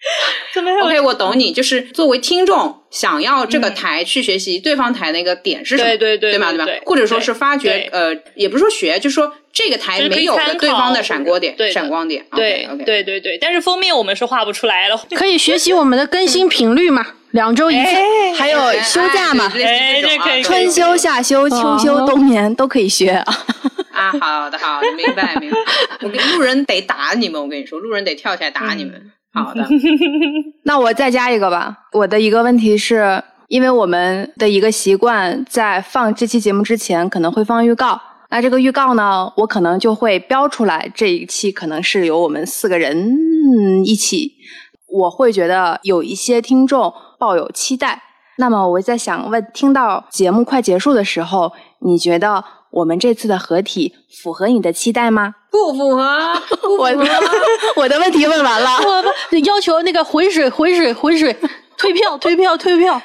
A: 怎么
D: OK，我懂你，就是作为听众想要这个台去学习对方台那个点是什么，
A: 对对对
D: 对吧？
A: 对
D: 吧？或者说是发掘呃，也不是说学，就是说这个台没有的对方的闪光点
A: 对，
D: 闪光点。
A: 对
D: OK，
A: 对对对，但是封面我们是画不出来了。
C: 可以学习我们的更新频率嘛，两周一次。
A: 哎，
B: 还有休假嘛，
A: 哎这可以
B: 春休、夏休、秋休、冬眠都可以学啊。
D: 啊，好的好的，明白明白。我跟路人得打你们，我跟你说，路人得跳起来打你们。好的，
B: 那我再加一个吧。我的一个问题是，因为我们的一个习惯，在放这期节目之前可能会放预告。那这个预告呢，我可能就会标出来，这一期可能是由我们四个人一起。我会觉得有一些听众抱有期待。那么我在想问，听到节目快结束的时候，你觉得我们这次的合体符合你的期待吗？
D: 不符合，不
B: 我
D: 符合。
B: 我的问题问完了。
C: 我不要求那个浑水浑水浑水，退票退票退票，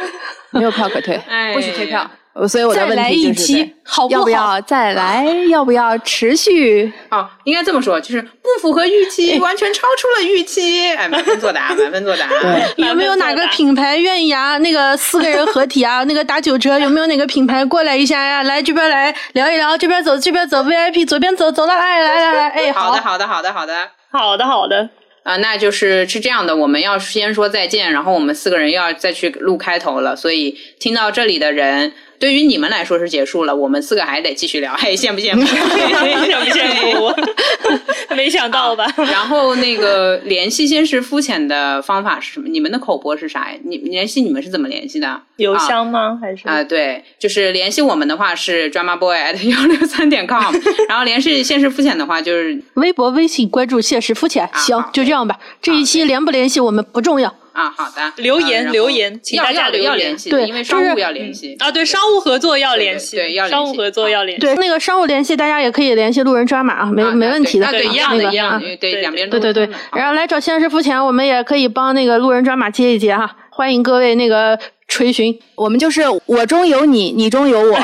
B: 没有票可退，
D: 哎
B: 不许退票。呃所以我的问题就是
C: 一期好不好
B: 要不要再来？要不要持续？
D: 啊，应该这么说，就是不符合预期，完全超出了预期。哎，满分作答，满分作答。
B: 对
C: 有没有哪个品牌愿意啊？那个四个人合体啊，那个打九折，有没有哪个品牌过来一下呀？来这边来聊一聊，这边走这边走，VIP 左边走走了，哎来来来，哎
D: 好的，好的，好的，好的。
A: 好的好的，
D: 啊、那就是是这样的，我们要先说再见，然后我们四个人要再去录开头了，所以听到这里的人，对于你们来说是结束了，我们四个还得继续聊，嘿，羡不羡慕？
A: 羡不羡慕？没想到吧？
D: 然后那个联系先是肤浅的方法是什么？你们的口播是啥呀？你联系你们是怎么联系的？
A: 邮箱吗？还是
D: 啊、对，就是联系我们的话是 drama boy at 幺六三点 com，然后联系现实肤浅的话就是
C: 微博、微信关注现实肤浅。行，就这样吧。这一期联不联系我们不重要。
D: 啊，好的，
A: 留言留言请大家留言
D: 要联系，
C: 对
D: 因为商务要联系。
A: 啊，对，商务合作要联系，
D: 对要联系
A: 商务合作要联系。
C: 对，那个商务联系大家也可以联系路人抓马啊，没
D: 啊
C: 没问题的。
D: 啊对，一样的，
C: 啊
D: 一样的，对，
A: 对
D: 两边都
C: 对对对，然后来找现实付钱，我们也可以帮那个路人抓马接一接哈，欢迎各位那个垂询。
B: 我们就是我中有你，你中有我。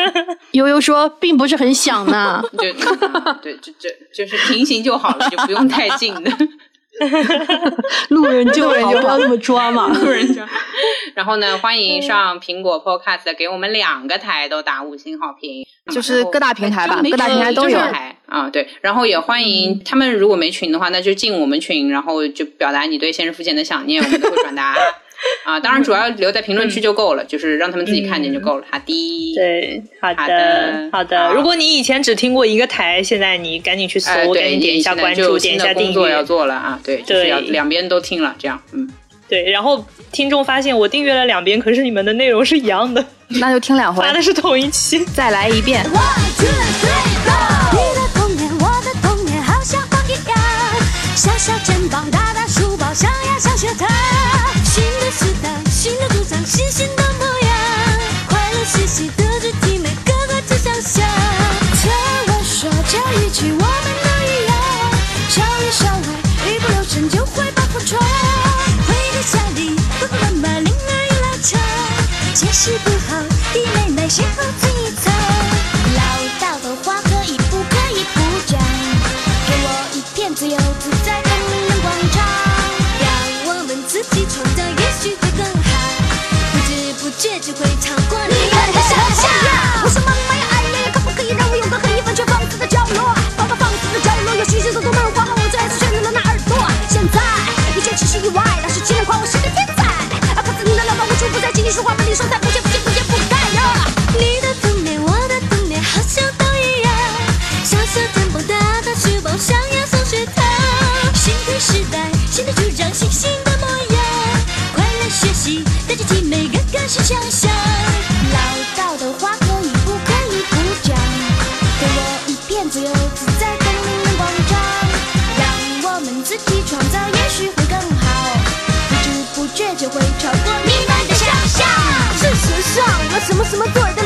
C: 悠悠说并不是很想呢，
D: 对对，就就就是平行就好了，就不用太近的。
C: 路人救人就好，不要那么抓嘛。
D: 路人抓。然后呢，欢迎上苹果 Podcast 给我们两个台都打五星好评，
B: 就是各大平台吧各大平台都有
D: 台啊，对。然后也欢迎他们如果没群的话，那就进我们群，然后就表达你对现实附件的想念，我们都会转达。啊，当然主要留在评论区就够了，就是让他们自己看见就够了。好的，
A: 对，好
D: 好
A: 的
D: 的，
A: 好的。
D: 好
A: 如果你以前只听过一个台，现在你赶紧去搜，
D: 哎，
A: 赶，紧点一下关注，点一下订
D: 工作要
A: 阅。
D: 做了啊，对，就是要两边都听了，这样，嗯。
A: 对，然后听众发现我订阅了两边，可是你们的内容是一样的，
B: 那就听两回
A: 发，的是同一期。
B: 再来一遍。
E: One two 一起我们都一样，少里少外，一不留神就会把火闯。回到家里，爸爸妈妈铃儿一拉长，解释不好，弟妹妹先后蹭一蹭。什么什么做的